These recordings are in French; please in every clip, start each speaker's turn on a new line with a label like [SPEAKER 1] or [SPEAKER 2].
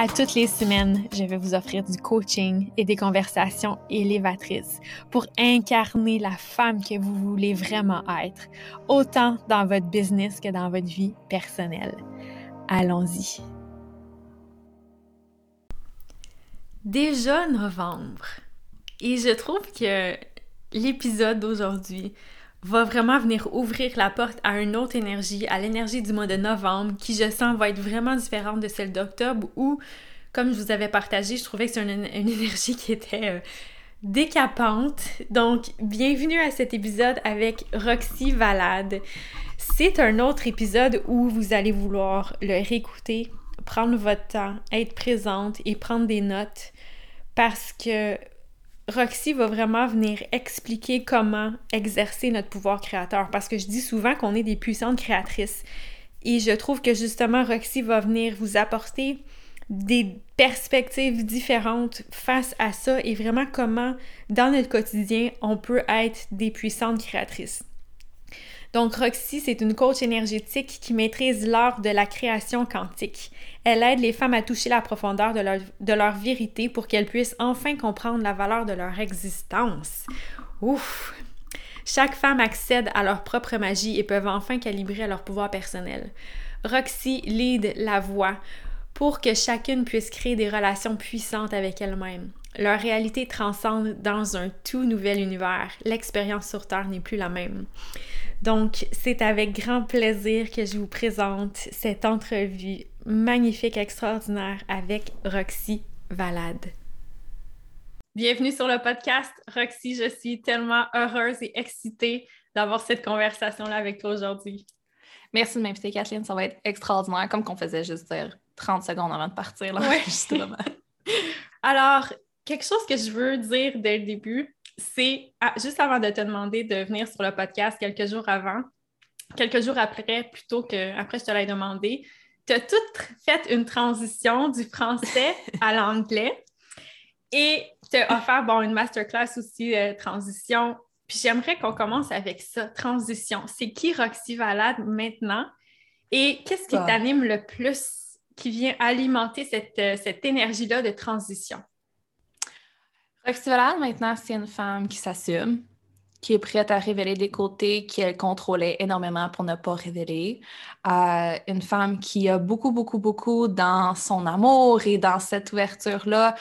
[SPEAKER 1] À toutes les semaines, je vais vous offrir du coaching et des conversations élévatrices pour incarner la femme que vous voulez vraiment être, autant dans votre business que dans votre vie personnelle. Allons-y. Déjà novembre. Et je trouve que l'épisode d'aujourd'hui va vraiment venir ouvrir la porte à une autre énergie, à l'énergie du mois de novembre, qui je sens va être vraiment différente de celle d'octobre, où, comme je vous avais partagé, je trouvais que c'est une, énergie qui était euh, décapante. Donc, bienvenue à cet épisode avec Roxy Valade. C'est un autre épisode où vous allez vouloir le réécouter, prendre votre temps, être présente et prendre des notes parce que Roxy va vraiment venir expliquer comment exercer notre pouvoir créateur parce que je dis souvent qu'on est des puissantes créatrices. Et je trouve que justement Roxy va venir vous apporter des perspectives différentes face à ça et vraiment comment dans notre quotidien on peut être des puissantes créatrices. Donc, Roxy, c'est une coach énergétique qui maîtrise l'art de la création quantique. Elle aide les femmes à toucher la profondeur de leur, de leur vérité pour qu'elles puissent enfin comprendre la valeur de leur existence. Ouf! Chaque femme accède à leur propre magie et peuvent enfin calibrer leur pouvoir personnel. Roxy lead la voix pour que chacune puisse créer des relations puissantes avec elle-même. Leur réalité transcende dans un tout nouvel univers. L'expérience sur Terre n'est plus la même. Donc, c'est avec grand plaisir que je vous présente cette entrevue magnifique, extraordinaire avec Roxy Valade. Bienvenue sur le podcast. Roxy, je suis tellement heureuse et excitée d'avoir cette conversation-là avec toi aujourd'hui.
[SPEAKER 2] Merci de m'inviter, Kathleen. Ça va être extraordinaire, comme qu'on faisait juste dire 30 secondes avant de partir. Là.
[SPEAKER 1] justement. Alors, quelque chose que je veux dire dès le début, c'est ah, juste avant de te demander de venir sur le podcast quelques jours avant, quelques jours après, plutôt que après je te l'ai demandé, tu as tout fait une transition du français à l'anglais et tu as offert bon, une masterclass aussi de transition. Puis j'aimerais qu'on commence avec ça, transition. C'est qui Roxy Valade maintenant? Et qu'est-ce qui ah. t'anime le plus, qui vient alimenter cette, euh, cette énergie-là de transition?
[SPEAKER 2] Roxy Valade, maintenant, c'est une femme qui s'assume, qui est prête à révéler des côtés qu'elle contrôlait énormément pour ne pas révéler. Une femme qui a beaucoup, beaucoup, beaucoup dans son amour et dans cette ouverture-là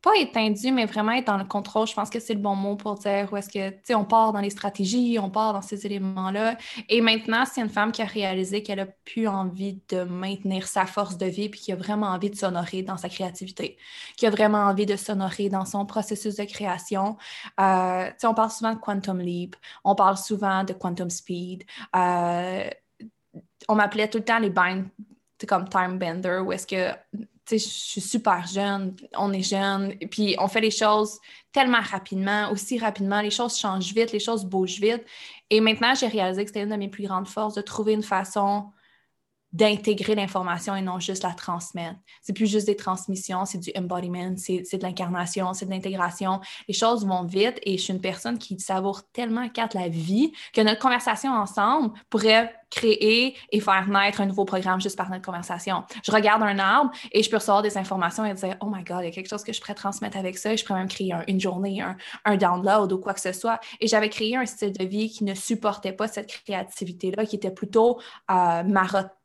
[SPEAKER 2] pas étendu, mais vraiment être dans le contrôle, je pense que c'est le bon mot pour dire où est-ce que, tu sais, on part dans les stratégies, on part dans ces éléments-là. Et maintenant, c'est une femme qui a réalisé qu'elle a plus envie de maintenir sa force de vie, puis qui a vraiment envie de s'honorer dans sa créativité, qui a vraiment envie de s'honorer dans son processus de création. Euh, tu sais, on parle souvent de quantum leap, on parle souvent de quantum speed. Euh, on m'appelait tout le temps les bind, comme time bender, où est-ce que je suis super jeune, on est jeune, et puis on fait les choses tellement rapidement, aussi rapidement, les choses changent vite, les choses bougent vite. Et maintenant, j'ai réalisé que c'était une de mes plus grandes forces de trouver une façon d'intégrer l'information et non juste la transmettre. C'est plus juste des transmissions, c'est du embodiment, c'est de l'incarnation, c'est de l'intégration. Les choses vont vite et je suis une personne qui savoure tellement quatre la vie que notre conversation ensemble pourrait créer et faire naître un nouveau programme juste par notre conversation. Je regarde un arbre et je peux recevoir des informations et dire Oh my God, il y a quelque chose que je pourrais transmettre avec ça. Je pourrais même créer une journée, un, un, download ou quoi que ce soit. Et j'avais créé un style de vie qui ne supportait pas cette créativité-là, qui était plutôt euh,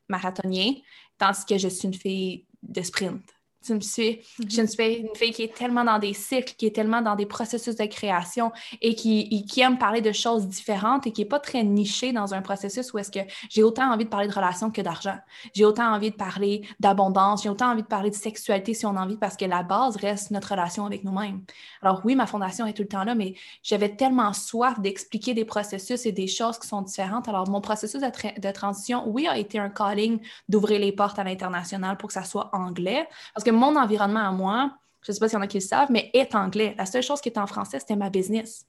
[SPEAKER 2] marathonien, tandis que je suis une fille de sprint. Tu me suis? Je mhm. suis une fille qui est tellement dans des cycles, qui est tellement dans des processus de création et qui, qui aime parler de choses différentes et qui n'est pas très nichée dans un processus où est-ce que j'ai autant envie de parler de relations que d'argent. J'ai autant envie de parler d'abondance, j'ai autant envie de parler de sexualité si on a envie, parce que la base reste notre relation avec nous-mêmes. Alors oui, ma fondation est tout le temps là, mais j'avais tellement soif d'expliquer des processus et des choses qui sont différentes. Alors mon processus de, de transition, oui, a été un calling d'ouvrir les portes à l'international pour que ça soit anglais, parce que mon environnement à moi, je ne sais pas s'il y en a qui le savent, mais est anglais. La seule chose qui est en français, c'était ma business.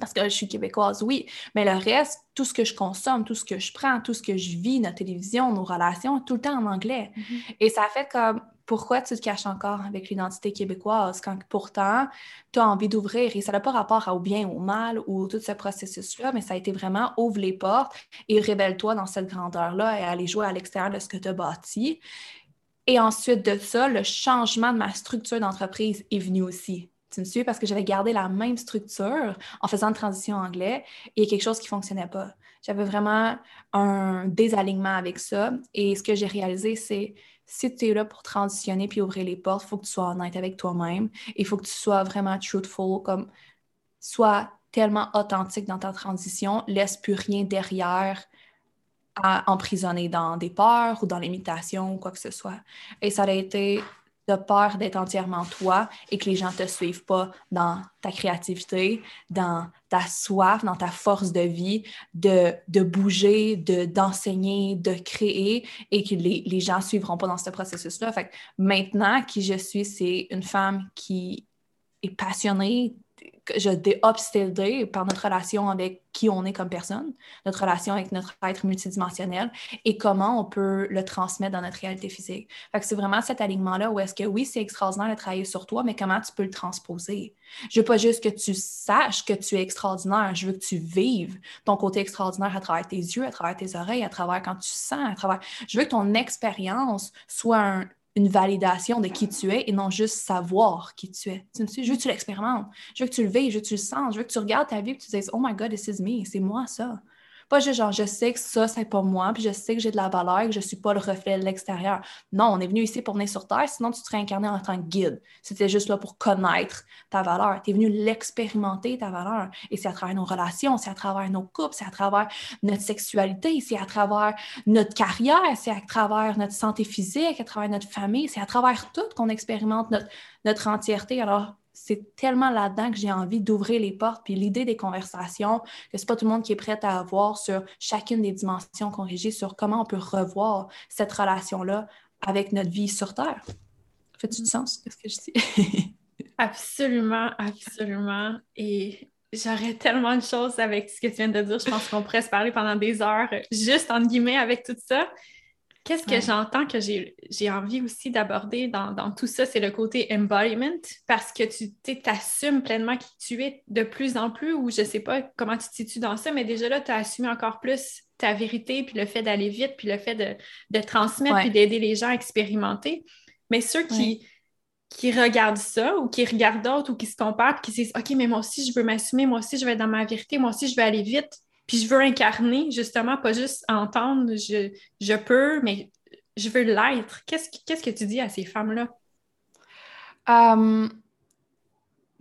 [SPEAKER 2] Parce que je suis québécoise, oui. Mais le reste, tout ce que je consomme, tout ce que je prends, tout ce que je vis, notre télévision, nos relations, tout le temps en anglais. Mm-hmm. Et ça fait comme pourquoi tu te caches encore avec l'identité québécoise quand pourtant tu as envie d'ouvrir? Et ça n'a pas rapport au bien ou au mal ou tout ce processus-là, mais ça a été vraiment ouvre les portes et révèle-toi dans cette grandeur-là et aller jouer à l'extérieur de ce que tu as bâti. Et ensuite de ça, le changement de ma structure d'entreprise est venu aussi. Tu me suis? Parce que j'avais gardé la même structure en faisant une transition anglais et quelque chose qui ne fonctionnait pas. J'avais vraiment un désalignement avec ça. Et ce que j'ai réalisé, c'est si tu es là pour transitionner puis ouvrir les portes, il faut que tu sois honnête avec toi-même. Il faut que tu sois vraiment truthful, comme sois tellement authentique dans ta transition, laisse plus rien derrière à emprisonner dans des peurs ou dans l'imitation ou quoi que ce soit. Et ça a été de peur d'être entièrement toi et que les gens ne te suivent pas dans ta créativité, dans ta soif, dans ta force de vie, de, de bouger, de, d'enseigner, de créer et que les, les gens suivront pas dans ce processus-là. Maintenant, qui je suis, c'est une femme qui est passionnée je dé par notre relation avec qui on est comme personne, notre relation avec notre être multidimensionnel et comment on peut le transmettre dans notre réalité physique. c'est vraiment cet alignement-là où est-ce que oui, c'est extraordinaire de travailler sur toi, mais comment tu peux le transposer? Je veux pas juste que tu saches que tu es extraordinaire, je veux que tu vives ton côté extraordinaire à travers tes yeux, à travers tes oreilles, à travers quand tu sens, à travers... Je veux que ton expérience soit un, une validation de qui tu es et non juste savoir qui tu es. Tu me je veux que tu l'expérimentes, je veux que tu le veilles, je veux que tu le sens, je veux que tu regardes ta vie et que tu dises Oh my God, this is me, c'est moi ça. Pas juste genre, je sais que ça, c'est pas moi, puis je sais que j'ai de la valeur et que je suis pas le reflet de l'extérieur. Non, on est venu ici pour venir sur Terre, sinon tu serais incarné en tant que guide. C'était juste là pour connaître ta valeur. Tu es venu l'expérimenter, ta valeur. Et c'est à travers nos relations, c'est à travers nos couples, c'est à travers notre sexualité, c'est à travers notre carrière, c'est à travers notre santé physique, à travers notre famille, c'est à travers tout qu'on expérimente notre, notre entièreté. Alors, c'est tellement là-dedans que j'ai envie d'ouvrir les portes. Puis l'idée des conversations, que c'est pas tout le monde qui est prêt à avoir sur chacune des dimensions qu'on régit, sur comment on peut revoir cette relation-là avec notre vie sur Terre. Fait-tu du sens, ce que je dis?
[SPEAKER 1] absolument, absolument. Et j'aurais tellement de choses avec ce que tu viens de dire. Je pense qu'on pourrait se parler pendant des heures, juste en guillemets, avec tout ça. Qu'est-ce que j'entends que j'ai envie aussi d'aborder dans, tout ça, c'est le côté embodiment, parce que tu t'assumes pleinement qui tu es de plus en plus, ou je sais pas comment tu te situes dans ça, mais déjà là, tu as assumé encore plus ta vérité, puis le fait d'aller vite, puis le fait de, transmettre, puis d'aider les gens à expérimenter. Mais ceux qui, qui regardent ça, ou qui regardent d'autres, ou qui se comparent, puis qui se disent OK, mais moi aussi, je veux m'assumer, moi aussi, je vais être dans ma vérité, moi aussi, je vais aller vite puis je veux incarner, justement, pas juste entendre, je, je peux, mais je veux l'être. Qu'est-ce, qu'est-ce que tu dis à ces femmes-là?
[SPEAKER 2] Um,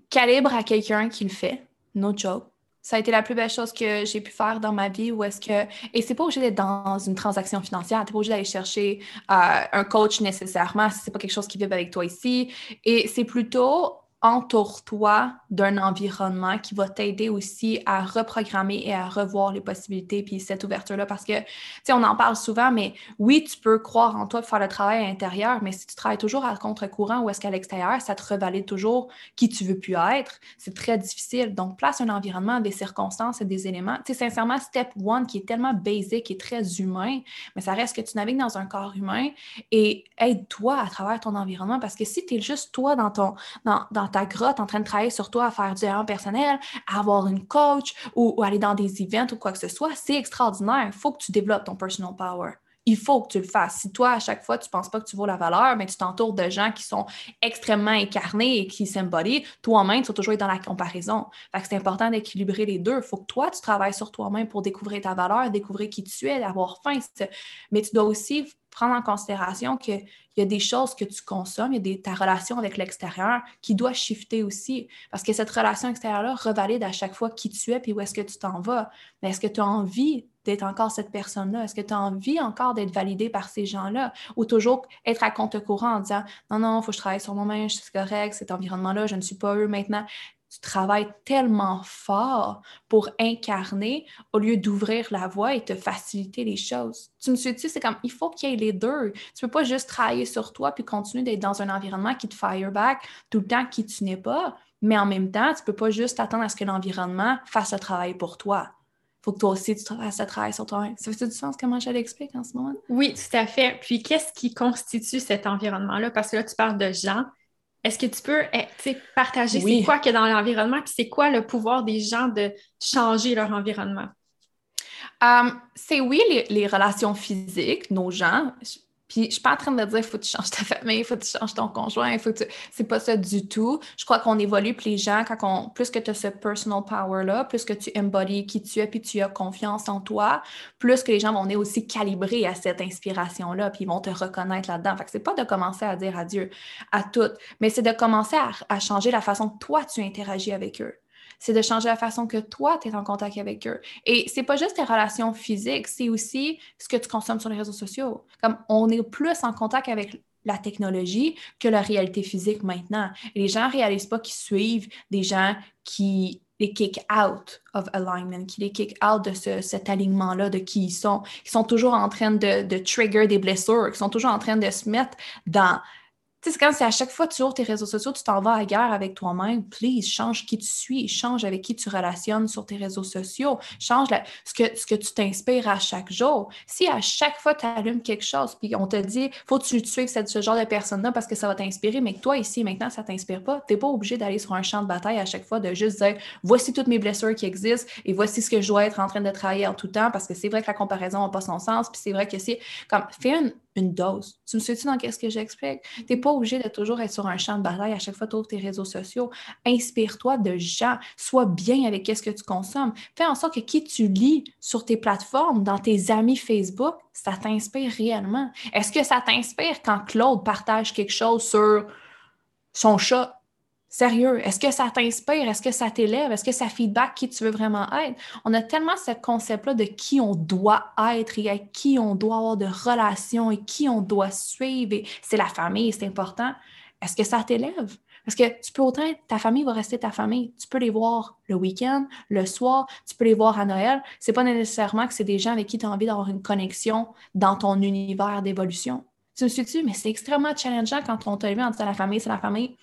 [SPEAKER 2] calibre à quelqu'un qui le fait, no joke. Ça a été la plus belle chose que j'ai pu faire dans ma vie où est-ce que. Et c'est pas obligé d'être dans une transaction financière, t'es pas obligé d'aller chercher euh, un coach nécessairement si c'est pas quelque chose qui vit avec toi ici. Et c'est plutôt entoure-toi d'un environnement qui va t'aider aussi à reprogrammer et à revoir les possibilités puis cette ouverture-là parce que, tu sais, on en parle souvent, mais oui, tu peux croire en toi pour faire le travail à l'intérieur, mais si tu travailles toujours à contre-courant ou est-ce qu'à l'extérieur, ça te revalide toujours qui tu veux plus être, c'est très difficile. Donc, place un environnement, des circonstances et des éléments. Tu sais, sincèrement, step one qui est tellement basic et très humain, mais ça reste que tu navigues dans un corps humain et aide-toi à travers ton environnement parce que si tu es juste toi dans ton, dans, dans ta grotte en train de travailler sur toi à faire du développement personnel, à avoir une coach ou, aller dans des events ou quoi que ce soit, c'est extraordinaire. Il faut que tu développes ton personal power il faut que tu le fasses. Si toi, à chaque fois, tu ne penses pas que tu vaux la valeur, mais tu t'entoures de gens qui sont extrêmement incarnés et qui s'embodient, toi-même, tu vas toujours être dans la comparaison. Fait c'est important d'équilibrer les deux. Il faut que toi, tu travailles sur toi-même pour découvrir ta valeur, découvrir qui tu es, d'avoir faim. Mais tu dois aussi prendre en considération qu'il y a des choses que tu consommes, il y a ta relation avec l'extérieur qui doit shifter aussi. Parce que cette relation extérieure-là revalide à chaque fois qui tu es puis où est-ce que tu t'en vas. Mais est-ce que tu as envie d'être encore cette personne-là? Est-ce que tu as envie encore d'être validé par ces gens-là? Ou toujours être à compte courant en disant non, non, il faut que je travaille sur moi-même, c'est correct, cet environnement-là, je ne suis pas eux maintenant tu travailles tellement fort pour incarner au lieu d'ouvrir la voie et te faciliter les choses. Tu me suis dit, c'est comme, il faut qu'il y ait les deux. Tu peux pas juste travailler sur toi puis continuer d'être dans un environnement qui te fireback tout le temps qui tu n'es pas, mais en même temps, tu peux pas juste attendre à ce que l'environnement fasse le travail pour toi. Il faut que toi aussi, tu fasses le travail sur toi. Ça fait du sens comment je l'explique en ce moment?
[SPEAKER 1] Oui, tout à fait. Puis, qu'est-ce qui constitue cet environnement-là? Parce que là, tu parles de gens, est-ce que tu peux eh, partager c'est quoi qu'il y a dans l'environnement, puis c'est quoi le pouvoir des gens de changer leur environnement?
[SPEAKER 2] Um, c'est oui, les, les, relations physiques, nos gens. Puis je suis pas en train de dire faut que tu changes ta famille, faut que tu changes ton conjoint, faut que tu... c'est pas ça du tout. Je crois qu'on évolue puis les gens quand on plus que tu as ce personal power là, plus que tu embodies qui tu es puis tu as confiance en toi, plus que les gens vont être aussi calibrés à cette inspiration là puis ils vont te reconnaître là-dedans. Fait que c'est pas de commencer à dire adieu à toutes, mais c'est de commencer à, à changer la façon que toi tu interagis avec eux c'est de changer la façon que toi, tu es en contact avec eux. Et c'est pas juste tes relations physiques, c'est aussi ce que tu consommes sur les réseaux sociaux. Comme on est plus en contact avec la technologie que la réalité physique maintenant. Les gens ne réalisent pas qu'ils suivent des gens qui les kick out of alignment, qui les kick out de cet alignement-là, de qui ils sont, qui sont toujours en train de, de trigger des blessures, qui sont toujours en train de se mettre dans c'est comme si à chaque fois tu ouvres tes réseaux sociaux, tu t'en vas à guerre avec toi-même. Please, change qui tu suis, change avec qui tu relationnes sur tes réseaux sociaux, change ce, que, ce que tu t'inspires à chaque jour. Si à chaque fois tu allumes quelque chose, puis on te dit, faut que tu suives ce genre de personne-là parce que ça va t'inspirer, mais que toi, ici, maintenant, ça t'inspire pas, tu n'es pas obligé d'aller sur un champ de bataille à chaque fois, de juste dire, voici toutes mes blessures qui existent et voici ce que je dois être en train de travailler en tout temps parce que c'est vrai que la comparaison n'a pas son sens, puis c'est vrai que c'est comme, fais une, une dose. Tu me suis-tu dans qu'est-ce que j'explique? Tu n'es pas obligé de toujours être sur un champ de bataille à chaque fois que tu ouvres tes réseaux sociaux. Inspire-toi de gens. Sois bien avec qu'est-ce que tu consommes. Fais en sorte que qui tu lis sur tes plateformes, dans tes amis Facebook, ça t'inspire réellement. Est-ce que ça t'inspire quand Claude partage quelque chose sur son chat? Sérieux, est-ce que ça t'inspire? Est-ce que ça t'élève? Est-ce que ça feedback qui tu veux vraiment être? On a tellement ce concept-là de qui on doit être et avec qui on doit avoir de relations et qui on doit suivre. C'est la famille, c'est important. Est-ce que ça t'élève? Parce que tu peux autant, ta famille va rester ta famille. Tu peux les voir le week-end, le soir, tu peux les voir à Noël. C'est pas nécessairement que c'est des gens avec qui tu as envie d'avoir une connexion dans ton univers d'évolution. Tu me suis-tu? Mais c'est extrêmement challengeant quand on t'a vu en disant la famille, c'est la famille.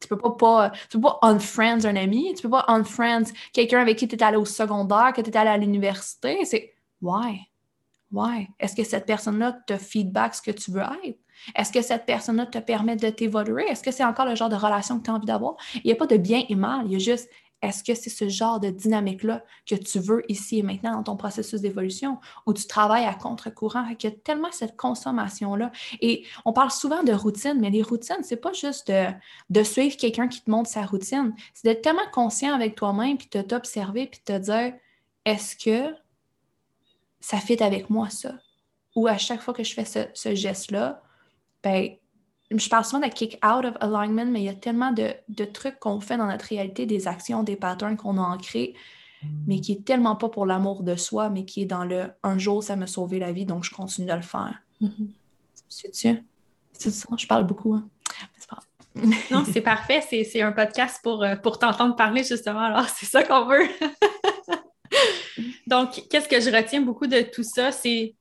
[SPEAKER 2] Tu peux pas, pas, tu peux pas unfriend un ami, tu peux pas unfriend quelqu'un avec qui tu es allé au secondaire, que tu es allé à l'université. C'est why? Why? Est-ce que cette personne-là te feedback ce que tu veux être? Est-ce que cette personne-là te permet de t'évoluer? Est-ce que c'est encore le genre de relation que tu as envie d'avoir? Il n'y a pas de bien et mal, il y a juste est-ce que c'est ce genre de dynamique-là que tu veux ici et maintenant dans ton processus d'évolution où tu travailles à contre-courant? Il y a tellement cette consommation-là. Et on parle souvent de routine, mais les routines, c'est pas juste de, suivre quelqu'un qui te montre sa routine. C'est d'être tellement conscient avec toi-même, puis de t'observer, puis de te dire est-ce que ça fit avec moi, ça? Ou à chaque fois que je fais ce, ce geste-là, ben, je parle souvent de kick out of alignment, mais il y a tellement de, trucs qu'on fait dans notre réalité, des actions, des patterns qu'on a ancrés, mais qui est tellement pas pour l'amour de soi, mais qui est dans le un jour, ça m'a sauvé la vie, donc je continue de le faire. Mm-hmm. C'est ça, je parle beaucoup. Hein.
[SPEAKER 1] non, c'est parfait. C'est un podcast pour, euh, pour t'entendre parler, justement. Alors, c'est ça qu'on veut. donc, qu'est-ce que je retiens beaucoup de tout ça? C'est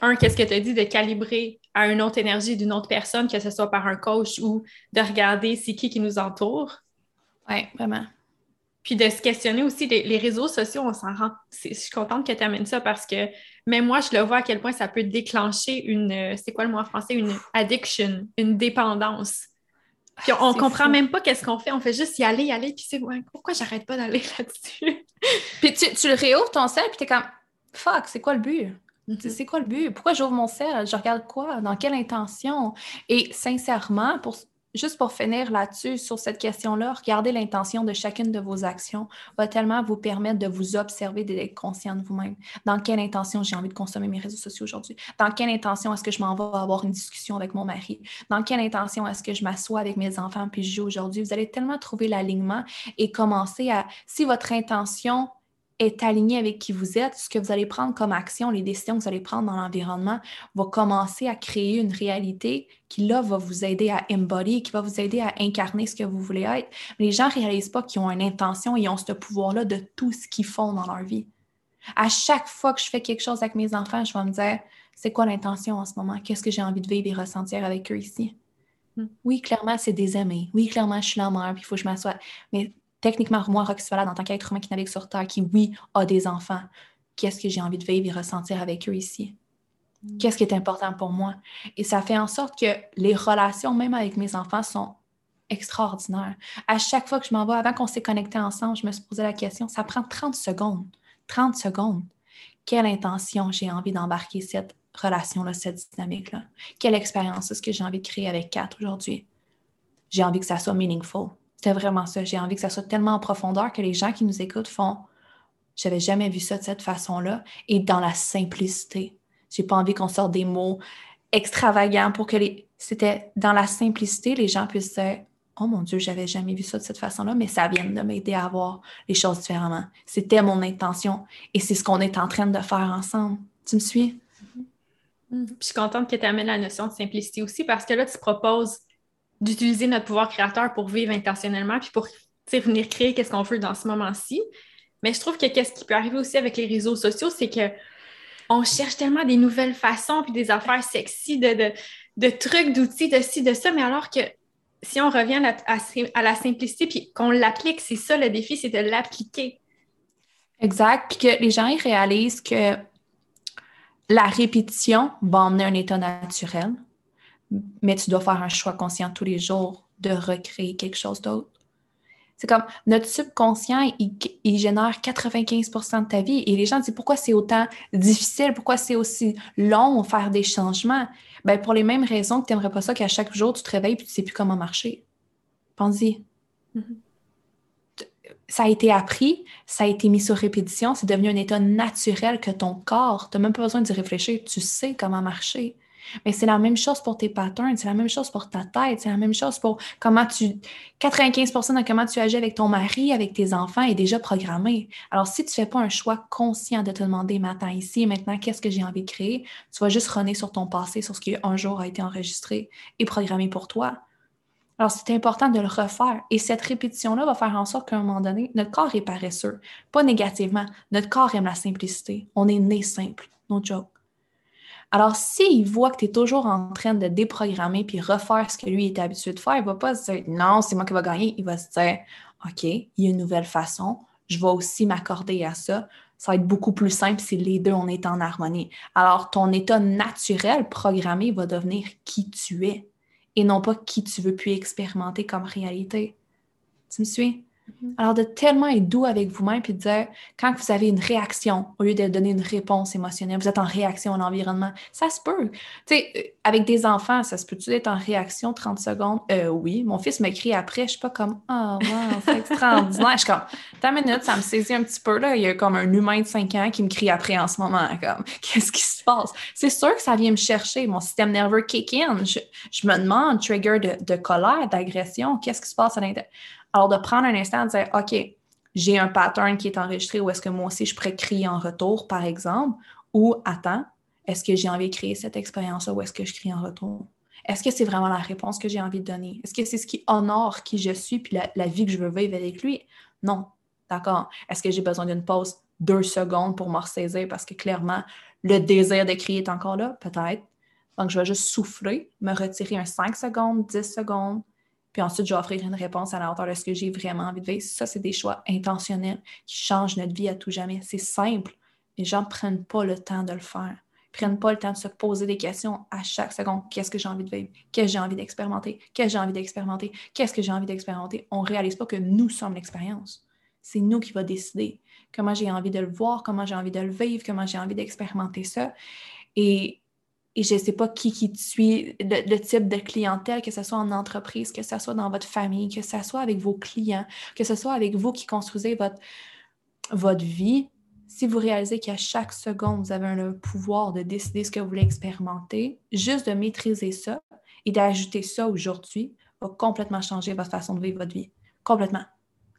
[SPEAKER 1] un, qu'est-ce que tu as dit de calibrer à une autre énergie d'une autre personne, que ce soit par un coach ou de regarder c'est qui qui nous entoure.
[SPEAKER 2] Oui, vraiment.
[SPEAKER 1] Puis de se questionner aussi, les, réseaux sociaux, on s'en rend. Je suis contente que tu amènes ça parce que même moi, je le vois à quel point ça peut déclencher une. C'est quoi le mot en français? Une addiction, une dépendance. Puis on, ne comprend même pas qu'est-ce qu'on fait. On fait juste y aller, y aller. Puis c'est ouais, pourquoi j'arrête pas d'aller là-dessus?
[SPEAKER 2] puis tu, tu le réouvres ton sel, puis tu es comme fuck, c'est quoi le but? Mm-hmm. C'est quoi le but? Pourquoi j'ouvre mon sel? Je regarde quoi? Dans quelle intention? Et sincèrement, pour, juste pour finir là-dessus, sur cette question-là, regardez l'intention de chacune de vos actions va tellement vous permettre de vous observer, d'être conscient de vous-même. Dans quelle intention j'ai envie de consommer mes réseaux sociaux aujourd'hui? Dans quelle intention est-ce que je m'en vais avoir une discussion avec mon mari? Dans quelle intention est-ce que je m'assois avec mes enfants puis je joue aujourd'hui? Vous allez tellement trouver l'alignement et commencer à, si votre intention est aligné avec qui vous êtes, ce que vous allez prendre comme action, les décisions que vous allez prendre dans l'environnement, va commencer à créer une réalité qui, là, va vous aider à embody, qui va vous aider à incarner ce que vous voulez être. Mais les gens ne réalisent pas qu'ils ont une intention, ils ont ce pouvoir-là de tout ce qu'ils font dans leur vie. À chaque fois que je fais quelque chose avec mes enfants, je vais me dire, c'est quoi l'intention en ce moment? Qu'est-ce que j'ai envie de vivre et ressentir avec eux ici? Hmm. Oui, clairement, c'est des amis. Oui, clairement, je suis la mère, puis il faut que je m'assoie. Mais techniquement, moi, Roxy Valade, en tant qu'être humain qui navigue sur Terre, qui, oui, a des enfants, qu'est-ce que j'ai envie de vivre et ressentir avec eux ici? Mm. Qu'est-ce qui est important pour moi? Et ça fait en sorte que les relations, même avec mes enfants, sont extraordinaires. À chaque fois que je m'en vais, avant qu'on s'est connectés ensemble, je me suis posé la question, ça prend 30 secondes. 30 secondes. Quelle intention j'ai envie d'embarquer cette relation-là, cette dynamique-là? Quelle expérience est-ce que j'ai envie de créer avec Kat aujourd'hui? J'ai envie que ça soit meaningful. C'était vraiment ça. J'ai envie que ça soit tellement en profondeur que les gens qui nous écoutent font J'avais jamais vu ça de cette façon-là et dans la simplicité. J'ai pas envie qu'on sorte des mots extravagants pour que les. C'était dans la simplicité, les gens puissent dire Oh mon Dieu, j'avais jamais vu ça de cette façon-là, mais ça vient de m'aider à voir les choses différemment. C'était mon intention et c'est ce qu'on est en train de faire ensemble. Tu me suis?
[SPEAKER 1] Mm-hmm. je suis contente que tu amènes la notion de simplicité aussi parce que là, tu proposes d'utiliser notre pouvoir créateur pour vivre intentionnellement puis pour venir créer qu'est-ce qu'on veut dans ce moment-ci. Mais je trouve que qu'est-ce qui peut arriver aussi avec les réseaux sociaux, c'est que on cherche tellement des nouvelles façons puis des affaires sexy, de, de, trucs, d'outils, de ci, de ça, mais alors que si on revient à, la simplicité puis qu'on l'applique, c'est ça le défi, c'est de l'appliquer.
[SPEAKER 2] Exact. Puis que les gens ils réalisent que la répétition va emmener un état naturel mais tu dois faire un choix conscient tous les jours de recréer quelque chose d'autre. C'est comme notre subconscient, il, génère 95% de ta vie. Et les gens disent pourquoi c'est autant difficile, pourquoi c'est aussi long de faire des changements? Ben, pour les mêmes raisons que tu n'aimerais pas ça qu'à chaque jour tu te réveilles et tu ne sais plus comment marcher. Pense-y. Mm-hmm. Ça a été appris, ça a été mis sur répétition, c'est devenu un état naturel que ton corps, tu n'as même pas besoin d'y réfléchir, tu sais comment marcher. Mais c'est la même chose pour tes patterns, c'est la même chose pour ta tête, c'est la même chose pour comment tu. 95% de comment tu agis avec ton mari, avec tes enfants est déjà programmé. Alors, si tu ne fais pas un choix conscient de te demander maintenant, ici et maintenant, qu'est-ce que j'ai envie de créer, tu vas juste runner sur ton passé, sur ce qui un jour a été enregistré et programmé pour toi. Alors, c'est important de le refaire. Et cette répétition-là va faire en sorte qu'à un moment donné, notre corps est paresseux. Pas négativement. Notre corps aime la simplicité. On est né simple. No joke. Alors, s'il voit que tu es toujours en train de déprogrammer puis refaire ce que lui est habitué de faire, il ne va pas se dire non, c'est moi qui vais gagner. Il va se dire OK, il y a une nouvelle façon, je vais aussi m'accorder à ça. Ça va être beaucoup plus simple si les deux, on est en harmonie. Alors, ton état naturel programmé va devenir qui tu es et non pas qui tu veux puis expérimenter comme réalité. Tu me suis? Mhm. Alors, de tellement être doux avec vous-même, puis de dire, quand vous avez une réaction, au lieu de donner une réponse émotionnelle, vous êtes en réaction à l'environnement, ça se peut. Tu sais, euh, avec des enfants, ça se peut-tu être en réaction 30 secondes? Euh, oui. Mon fils m'écrit après, je suis pas comme, oh, wow, c'est extraordinaire. je suis comme, ta minute, ça me saisit un petit peu, là. Il y a comme un humain de 5 ans qui me crie après en ce moment, comme, qu'est-ce qui se passe? C'est sûr que ça vient me chercher. Mon système nerveux kick in. Je, me demande, trigger de, de colère, d'agression, qu'est-ce qui se passe à l'intérieur? Alors, de prendre un instant et de dire, OK, j'ai un pattern qui est enregistré ou est-ce que moi aussi je pourrais crier en retour, par exemple, ou attends, est-ce que j'ai envie de créer cette expérience-là ou est-ce que je crie en retour? Est-ce que c'est vraiment la réponse que j'ai envie de donner? Est-ce que c'est ce qui honore qui je suis puis la, vie que je veux vivre avec lui? Non. D'accord. Est-ce que j'ai besoin d'une pause deux secondes pour me ressaisir parce que clairement, le désir de crier est encore là? Peut-être. Donc, je vais juste souffler, me retirer un 5 secondes, 10 secondes, puis ensuite, je vais offrir une réponse à la hauteur de ce que j'ai vraiment envie de vivre. Ça, c'est des choix intentionnels qui changent notre vie à tout jamais. C'est simple. Les gens ne prennent pas le temps de le faire. Ils ne prennent pas le temps de se poser des questions à chaque seconde. Qu'est-ce que j'ai envie de vivre? Qu'est-ce que j'ai envie d'expérimenter? Qu'est-ce que j'ai envie d'expérimenter? Qu'est-ce que j'ai envie d'expérimenter? On ne réalise pas que nous sommes l'expérience. C'est nous qui va décider comment j'ai envie de le voir, comment j'ai envie de le vivre, comment j'ai envie d'expérimenter ça. Et et je ne sais pas qui qui suit, le, type de clientèle, que ce soit en entreprise, que ce soit dans votre famille, que ce soit avec vos clients, que ce soit avec vous qui construisez votre, votre vie. Si vous réalisez qu'à chaque seconde, vous avez le pouvoir de décider ce que vous voulez expérimenter, juste de maîtriser ça et d'ajouter ça aujourd'hui va complètement changer votre façon de vivre votre vie. Complètement.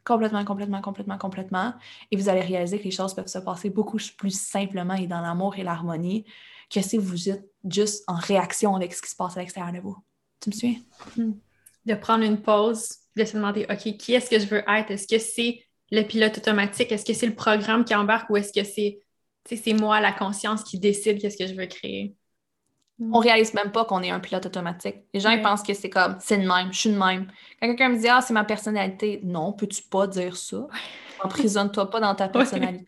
[SPEAKER 2] complètement, complètement, complètement, complètement. Et vous allez réaliser que les choses peuvent se passer beaucoup plus simplement et dans l'amour et l'harmonie que si vous êtes juste en réaction avec ce qui se passe à l'extérieur de vous. Tu me suis?
[SPEAKER 1] Hmm. De prendre une pause, de se demander, OK, qui est-ce que je veux être? Est-ce que c'est le pilote automatique? Est-ce que c'est le programme qui embarque ou est-ce que c'est c'est moi, la conscience, qui décide qu'est-ce que je veux créer?
[SPEAKER 2] Hmm. On réalise même pas qu'on est un pilote automatique. Les gens ils pensent que c'est comme c'est le même, je suis de même. Quand quelqu'un me dit Ah, c'est ma personnalité, non, peux-tu pas dire ça? Emprisonne-toi pas dans ta personnalité.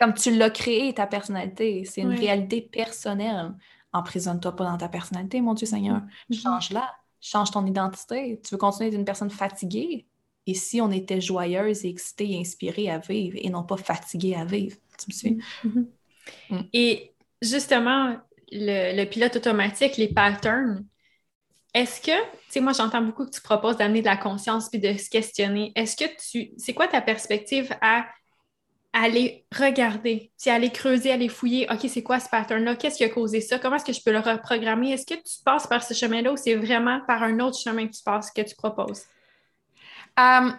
[SPEAKER 2] Comme tu l'as créé, ta personnalité, c'est une réalité personnelle. Emprisonne-toi pas dans ta personnalité, mon Dieu Seigneur. Mm-hmm. Change-la. Change ton identité. Tu veux continuer d'être une personne fatiguée? Et si on était joyeuse, excitée et inspirée à vivre et non pas fatiguée à vivre? Tu me suis?
[SPEAKER 1] Mm-hmm. Mm. Et justement, le, pilote automatique, les patterns, est-ce que, tu sais, moi j'entends beaucoup que tu proposes d'amener de la conscience puis de se questionner. Est-ce que tu, c'est quoi ta perspective à aller regarder, tu aller creuser, aller fouiller, OK, c'est quoi ce pattern-là? Qu'est-ce qui a causé ça? Comment est-ce que je peux le reprogrammer? Est-ce que tu passes par ce chemin-là ou c'est vraiment par un autre chemin que tu passes, que tu proposes?
[SPEAKER 2] Euh,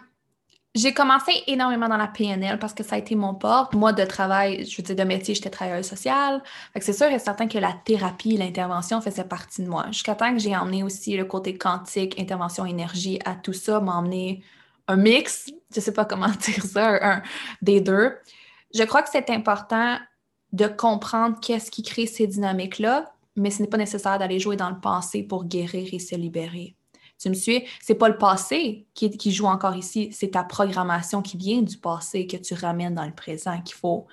[SPEAKER 2] j'ai commencé énormément dans la PNL parce que ça a été mon porte. Moi, de travail, je veux dire, de métier, j'étais travailleuse sociale. c'est sûr et certain que la thérapie, l'intervention faisait partie de moi. Jusqu'à temps que j'ai emmené aussi le côté quantique, intervention énergie à tout ça, m'a emmené un mix, je sais pas comment dire ça, un, des deux. Je crois que c'est important de comprendre qu'est-ce qui crée ces dynamiques-là, mais ce n'est pas nécessaire d'aller jouer dans le passé pour guérir et se libérer. Tu me suis? C'est pas le passé qui, joue encore ici, c'est ta programmation qui vient du passé que tu ramènes dans le présent qu'il faut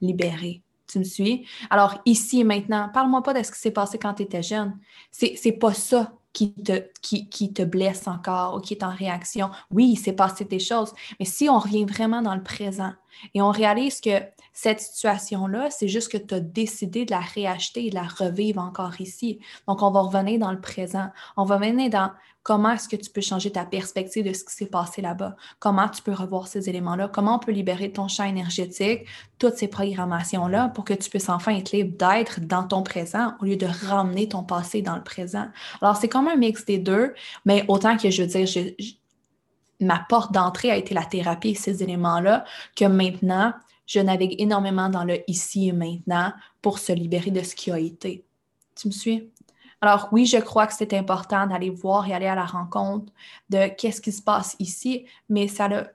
[SPEAKER 2] libérer. Tu me suis? Alors, ici et maintenant, parle-moi pas de ce qui s'est passé quand tu étais jeune. C'est pas ça qui te, qui, qui te blesse encore ou qui est en réaction. Oui, il s'est passé des choses, mais si on revient vraiment dans le présent et on réalise que cette situation-là, c'est juste que tu as décidé de la réacheter et de la revivre encore ici. Donc, on va revenir dans le présent. On va revenir dans comment est-ce que tu peux changer ta perspective de ce qui s'est passé là-bas. Comment tu peux revoir ces éléments-là? Comment on peut libérer ton champ énergétique, toutes ces programmations-là pour que tu puisses enfin être libre d'être dans ton présent au lieu de ramener ton passé dans le présent? Alors, c'est comme un mix des deux, mais autant que je veux dire, ma porte d'entrée a été la thérapie, ces éléments-là, que maintenant, je navigue énormément dans le ici et maintenant pour se libérer de ce qui a été. Tu me suis? Alors oui, je crois que c'est important d'aller voir et aller à la rencontre de qu'est-ce qui se passe ici, mais ça le,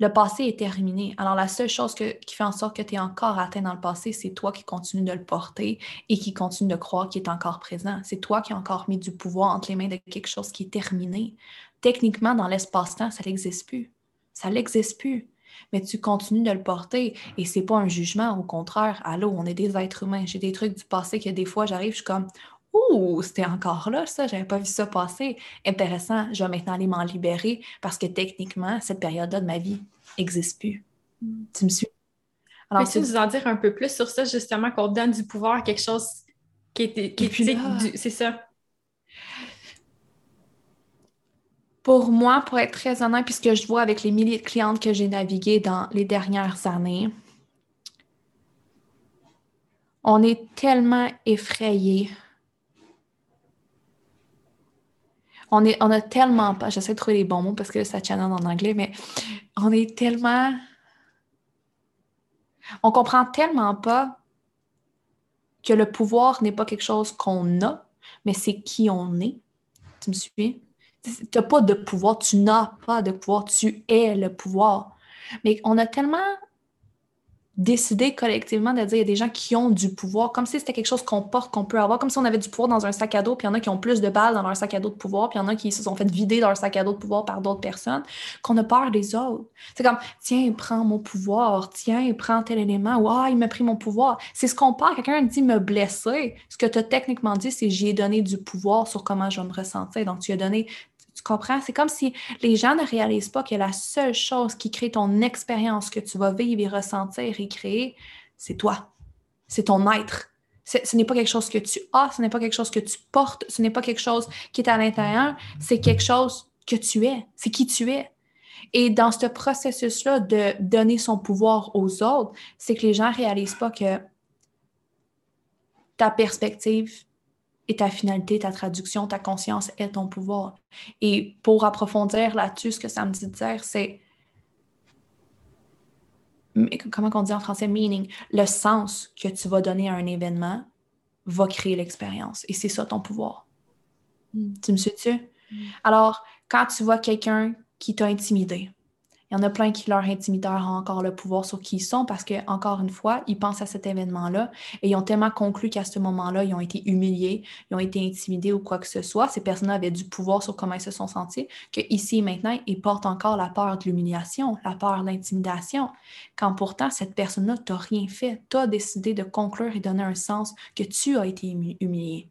[SPEAKER 2] le passé est terminé. Alors la seule chose qui fait en sorte que tu es encore atteint dans le passé, c'est toi qui continues de le porter et qui continue de croire qu'il est encore présent. C'est toi qui as encore mis du pouvoir entre les mains de quelque chose qui est terminé. Techniquement, dans l'espace-temps, ça n'existe plus. Ça n'existe plus mais tu continues de le porter et c'est pas un jugement, au contraire, allô, on est des êtres humains. J'ai des trucs du passé que des fois j'arrive, je suis comme Ouh, c'était encore là, ça, j'avais pas vu ça passer. Intéressant, je vais maintenant aller m'en libérer parce que techniquement, cette période-là de ma vie n'existe plus. Hmm. Tu me suis?
[SPEAKER 1] Alors, tu nous en dire un peu plus sur ça, justement, qu'on donne du pouvoir à quelque chose qui est, qui c'est ça.
[SPEAKER 2] Pour moi, pour être très honnête, puisque je vois avec les milliers de clientes que j'ai naviguées dans les dernières années, on est tellement effrayés on, est, on a tellement pas, j'essaie de trouver les bons mots parce que ça channel en anglais, mais on est tellement. On comprend tellement pas que le pouvoir n'est pas quelque chose qu'on a, mais c'est qui on est. Tu me suis? Tu n'as pas de pouvoir, tu n'as pas de pouvoir, tu es le pouvoir. Mais on a tellement décider collectivement de dire il y a des gens qui ont du pouvoir, comme si c'était quelque chose qu'on porte, qu'on peut avoir, comme si on avait du pouvoir dans un sac à dos, puis il y en a qui ont plus de balles dans leur sac à dos de pouvoir, puis il y en a qui se sont fait vider leur sac à dos de pouvoir par d'autres personnes, qu'on a peur des autres. C'est comme, tiens, prends mon pouvoir, tiens, prends tel élément, ou ah, il m'a pris mon pouvoir. C'est ce qu'on parle. Quelqu'un dit me blesser. Ce que tu as techniquement dit, c'est j'ai donné du pouvoir sur comment je vais me ressentir. Donc, tu as donné comprends? C'est comme si les gens ne réalisent pas que la seule chose qui crée ton expérience que tu vas vivre et ressentir et créer, c'est toi. C'est ton être. Ce n'est pas quelque chose que tu as, ce n'est pas quelque chose que tu portes, ce n'est pas quelque chose qui est à l'intérieur, c'est quelque chose que tu es, c'est qui tu es. Et dans ce processus-là de donner son pouvoir aux autres, c'est que les gens ne réalisent pas que ta perspective, et ta finalité, ta traduction, ta conscience est ton pouvoir. Et pour approfondir là-dessus, ce que ça me dit de dire, c'est comment on dit en français, meaning, le sens que tu vas donner à un événement va créer l'expérience. Et c'est ça ton pouvoir. Mm. Tu me suis-tu? Mm. Alors, quand tu vois quelqu'un qui t'a intimidé, il y en a plein qui, leur intimidateur, ont encore le pouvoir sur qui ils sont parce que, encore une fois, ils pensent à cet événement-là et ils ont tellement conclu qu'à ce moment-là, ils ont été humiliés, ils ont été intimidés ou quoi que ce soit. Ces personnes avaient du pouvoir sur comment ils se sont sentis, qu'ici et maintenant, ils portent encore la peur de l'humiliation, la peur de l'intimidation, quand pourtant, cette personne-là t'a rien fait. Tu as décidé de conclure et donner un sens que tu as été humilié.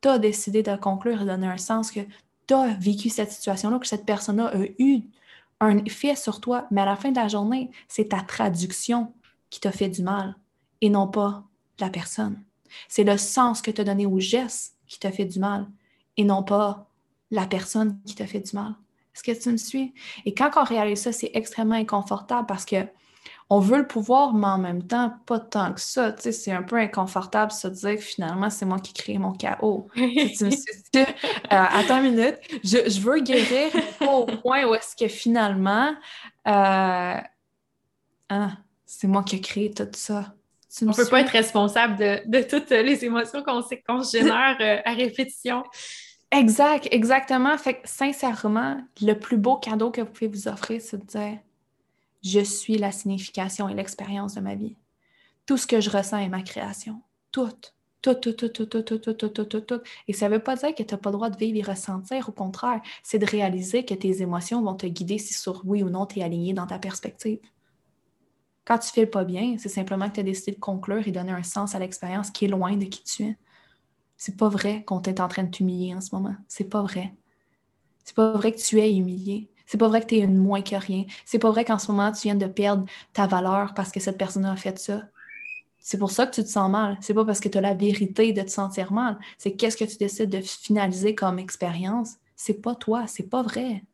[SPEAKER 2] Tu as décidé de conclure et donner un sens que tu as vécu cette situation-là, que cette personne-là a eu un effet sur toi, mais à la fin de la journée, c'est ta traduction qui t'a fait du mal et non pas la personne. C'est le sens que tu as donné au geste qui t'a fait du mal et non pas la personne qui t'a fait du mal. Est-ce que tu me suis? Et quand on réalise ça, c'est extrêmement inconfortable parce que on veut le pouvoir, mais en même temps, pas tant que ça. c'est un peu inconfortable de se dire que finalement, c'est moi qui crée mon chaos. tu me euh, attends une minute, je, veux guérir au point où est-ce que finalement, euh, hein, c'est moi qui ai créé tout ça.
[SPEAKER 1] on ne peut pas être responsable de, toutes les émotions qu'on génère euh, à répétition.
[SPEAKER 2] Exact, exactement. Fait que sincèrement, le plus beau cadeau que vous pouvez vous offrir, c'est de dire je suis la signification et l'expérience de ma vie. Tout ce que je ressens est ma création. Tout. Tout, tout, tout, tout, tout, tout, tout, tout, tout, tout. Et ça ne veut pas dire que tu n'as pas le droit de vivre et ressentir. Au contraire, c'est de réaliser que tes émotions vont te guider si sur oui ou non tu es aligné dans ta perspective. Quand tu ne fais pas bien, c'est simplement que tu as décidé de conclure et donner un sens à l'expérience qui est loin de qui tu es. C'est pas vrai qu'on est en train de t'humilier en ce moment. C'est pas vrai. C'est pas vrai que tu es humilié. C'est pas vrai que tu es une moins que rien. C'est pas vrai qu'en ce moment, tu viens de perdre ta valeur parce que cette personne a fait ça. C'est pour ça que tu te sens mal. C'est pas parce que tu as la vérité de te sentir mal. C'est qu'est-ce que tu décides de finaliser comme expérience. C'est pas toi, c'est pas vrai.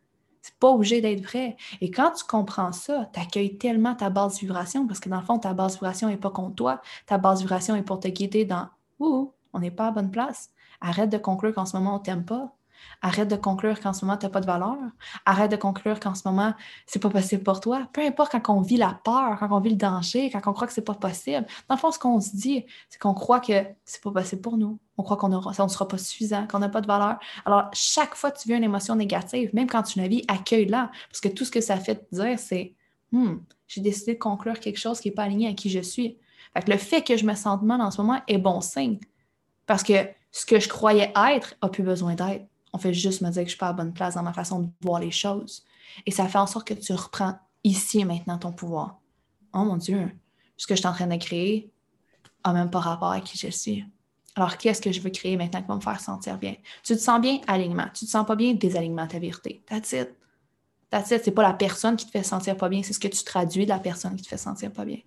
[SPEAKER 2] C'est pas obligé d'être vrai. Et quand tu comprends ça, tu accueilles tellement ta base vibration parce que dans le fond, ta base vibration n'est pas contre toi. Ta base vibration est pour te guider dans Ouh, on n'est pas à bonne place. Arrête de conclure qu'en ce moment, on t'aime pas. Arrête de conclure qu'en ce moment, tu n'as pas de valeur. Arrête de conclure qu'en ce moment, c'est pas possible pour toi. Peu importe quand on vit la peur, quand on vit le danger, quand on croit que c'est pas possible. Dans le fond, ce qu'on se dit, c'est qu'on croit que c'est pas possible pour nous. On croit qu'on ne sera pas suffisant, qu'on n'a pas de valeur. Alors, chaque fois que tu vis une émotion négative, même quand tu la vis, accueille-la. Parce que tout ce que ça fait te dire, c'est hmm, j'ai décidé de conclure quelque chose qui n'est pas aligné à qui je suis. Fait le fait que je me sente mal en ce moment est bon signe. Parce que ce que je croyais être a plus besoin d'être. On fait juste me dire que je suis pas à bonne place dans ma façon de voir les choses. Et ça fait en sorte que tu reprends ici et maintenant ton pouvoir. Oh mon Dieu, ce que je suis en train de créer n'a même pas rapport à qui je suis. Alors, qu'est-ce que je veux créer maintenant qui va me faire sentir bien? Tu te sens bien? Alignement. Tu te sens pas bien? Désalignement, ta vérité. That's it. That's it. C'est pas la personne qui te fait sentir pas bien, c'est ce que tu traduis de la personne qui te fait sentir pas bien.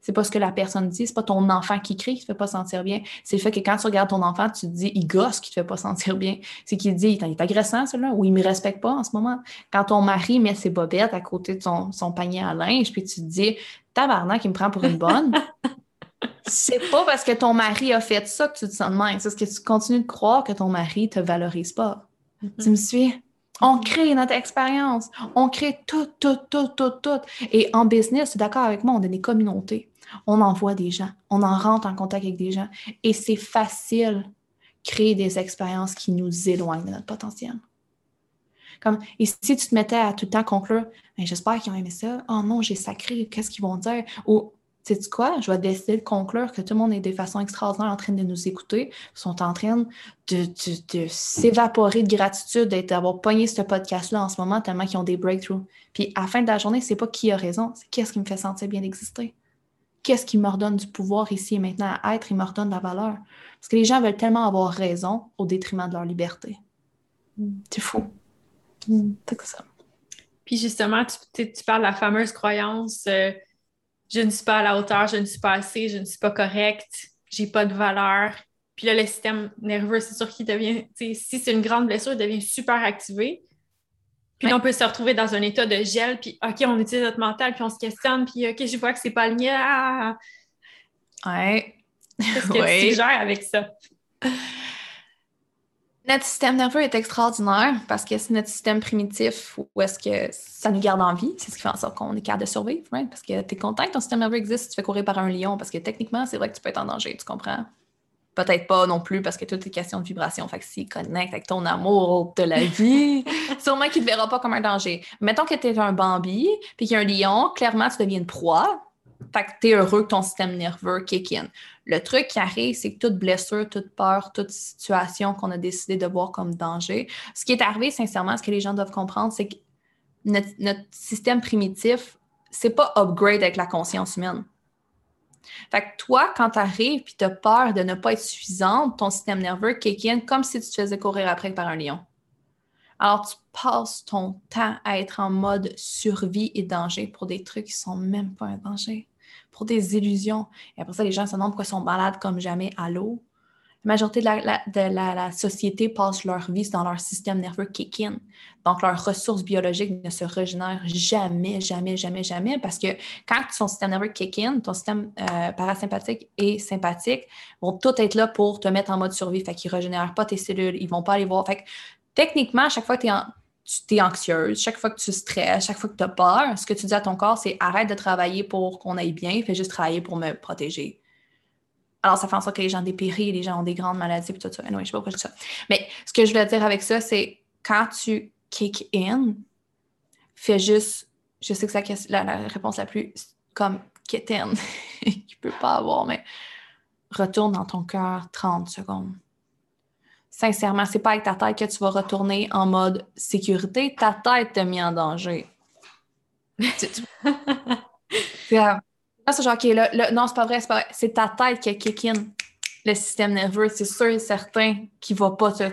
[SPEAKER 2] C'est pas ce que la personne dit, c'est pas ton enfant qui crie qui te fait pas sentir bien. C'est le fait que quand tu regardes ton enfant, tu te dis, il gosse qui te fait pas sentir bien. C'est qu'il dit, il est agressant, celui-là, ou il me respecte pas en ce moment. Quand ton mari met ses bobettes à côté de son, son panier à linge, puis tu te dis, tabarnak, il me prend pour une bonne. c'est pas parce que ton mari a fait ça que tu te sens de même. C'est parce que tu continues de croire que ton mari te valorise pas. Tu me suis? On crée notre expérience. On crée tout, tout, tout, tout, tout. Et en business, tu es d'accord avec moi, on a des communautés on envoie des gens, on en rentre en contact avec des gens et c'est facile créer des expériences qui nous éloignent de notre potentiel. Comme, et si tu te mettais à tout le temps conclure, ben, j'espère qu'ils ont aimé ça, oh non, j'ai sacré, qu'est-ce qu'ils vont dire? Sais tu quoi, je vais décider de conclure que tout le monde est de façon extraordinaire en train de nous écouter, sont en train de, s'évaporer de gratitude d'avoir pogné ce podcast-là en ce moment tellement qu'ils ont des breakthroughs. Puis à la fin de la journée, c'est pas qui a raison, c'est qu'est-ce qui me fait sentir bien d'exister qu'est-ce qui me redonne du pouvoir ici et maintenant à être, il me redonne de la valeur? Parce que les gens veulent tellement avoir raison au détriment de leur liberté. Mm. C'est fou.
[SPEAKER 1] Mm. C'est ça. Puis justement, tu, tu, parles de la fameuse croyance euh, je ne suis pas à la hauteur, je ne suis pas assez, je ne suis pas correcte, j'ai pas de valeur. Puis là, le système nerveux, c'est sûr qu'il devient, si c'est une grande blessure, il devient super activé. Puis on peut se retrouver dans un état de gel, puis OK, on utilise notre mental, puis on se questionne, puis OK, je vois que c'est pas aligné. Ah!
[SPEAKER 2] Ouais.
[SPEAKER 1] Qu'est-ce que tu gères avec ça?
[SPEAKER 2] Notre système nerveux est extraordinaire parce que c'est notre système primitif où est-ce que ça nous garde en vie. C'est ce qui fait en sorte qu'on est capable de survivre, right? Parce que tu es content que ton système nerveux existe, tu fais courir par un lion parce que techniquement, c'est vrai que tu peux être en danger, tu comprends? Peut-être pas non plus parce que tout est question de vibration. Fait que s'il connecte avec ton amour de la vie, sûrement qu'il ne te verra pas comme un danger. Mettons que tu es un Bambi puis qu'il y a un lion, clairement, tu deviens une proie. Fait que tu es heureux que ton système nerveux kick in. Le truc qui arrive, c'est que toute blessure, toute peur, toute situation qu'on a décidé de voir comme danger, ce qui est arrivé, sincèrement, ce que les gens doivent comprendre, c'est que notre, système primitif, c'est pas upgrade avec la conscience humaine. Fait que toi, quand tu arrives et tu as peur de ne pas être suffisante, ton système nerveux kick in comme si tu te faisais courir après par un lion. Alors, tu passes ton temps à être en mode survie et danger pour des trucs qui sont même pas un danger pour des illusions. Et après ça, les gens se demandent pourquoi ils sont malades comme jamais à l'eau. La majorité de la, société passe leur vie dans leur système nerveux kick-in. Donc, leurs ressources biologiques ne se régénèrent jamais, jamais, jamais, jamais parce que quand ton système nerveux kick-in, ton système euh, parasympathique et sympathique vont tout être là pour te mettre en mode survie. Fait qu'ils ne régénèrent pas tes cellules, ils ne vont pas aller voir. Fait que, techniquement, à chaque fois que tu es en, tu es anxieuse, chaque fois que tu stresses, chaque fois que tu as peur, ce que tu dis à ton corps, c'est arrête de travailler pour qu'on aille bien, fais juste travailler pour me protéger. Alors, ça fait en sorte que les gens dépérissent, les gens ont des grandes maladies, et tout ça. Pas ça. Mais ce que je veux dire avec ça, c'est quand tu kick in, fais juste, je sais que c'est la, réponse la plus comme kitten qu'il peut pas avoir, mais retourne dans ton cœur 30 secondes. Sincèrement, c'est pas avec ta tête que tu vas retourner en mode sécurité. Ta tête t'a mis en danger. c'est genre, OK, là, non, c'est pas vrai, c'est pas vrai. C'est ta tête qui a kick in le système nerveux. C'est sûr et certain qu'il va pas te.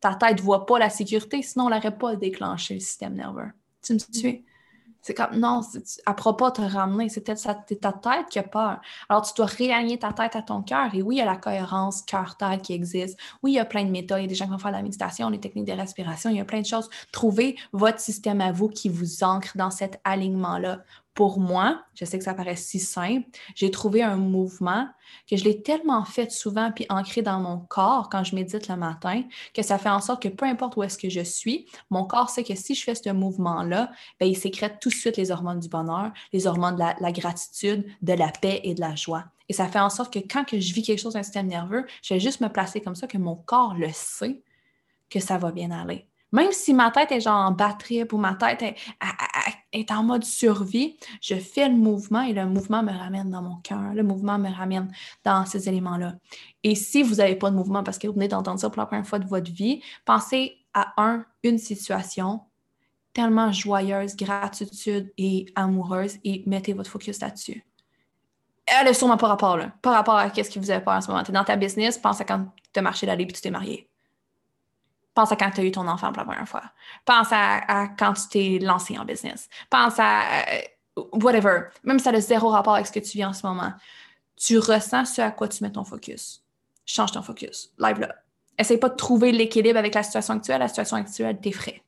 [SPEAKER 2] Ta tête voit pas la sécurité, sinon on n'aurait pas déclenché le système nerveux. Tu me suis? C'est comme, non, ne pourra pas te ramener. C'est ta tête qui a peur. Alors, tu dois réaligner ta tête à ton cœur. Et oui, il y a la cohérence cœur-tête qui existe. Oui, il y a plein de méthodes. Il y a des gens qui vont faire de la méditation, des techniques de respiration. Il y a plein de choses. Trouvez votre système à vous qui vous ancre dans cet alignement-là pour moi, je sais que ça paraît si simple, j'ai trouvé un mouvement que je l'ai tellement fait souvent puis ancré dans mon corps quand je médite le matin que ça fait en sorte que peu importe où est-ce que je suis, mon corps sait que si je fais ce mouvement-là, ben, il sécrète tout de suite les hormones du bonheur, les hormones de la, gratitude, de la paix et de la joie. Et ça fait en sorte que quand que je vis quelque chose dans le système nerveux, je vais juste me placer comme ça, que mon corps le sait que ça va bien aller. Même si ma tête est genre en batterie ou ma tête est, en mode survie, je fais le mouvement et le mouvement me ramène dans mon cœur. Le mouvement me ramène dans ces éléments-là. Et si vous n'avez pas de mouvement parce que vous venez d'entendre ça pour la première fois de votre vie, pensez à un, une situation tellement joyeuse, gratitude et amoureuse et mettez votre focus là-dessus. Elle est sûrement pas rapport là. Par rapport à ce qui vous avez peur en ce moment. Tu es dans ta business, pense à quand tu as marché l'aller et tu t'es marié. Pense à quand tu as eu ton enfant pour la première fois. Pense à, quand tu t'es lancé en business. Pense à euh, whatever. Même si ça a zéro rapport avec ce que tu vis en ce moment. Tu ressens ce à quoi tu mets ton focus. Change ton focus. Live là. Essaye pas de trouver l'équilibre avec la situation actuelle. La situation actuelle t'effraie.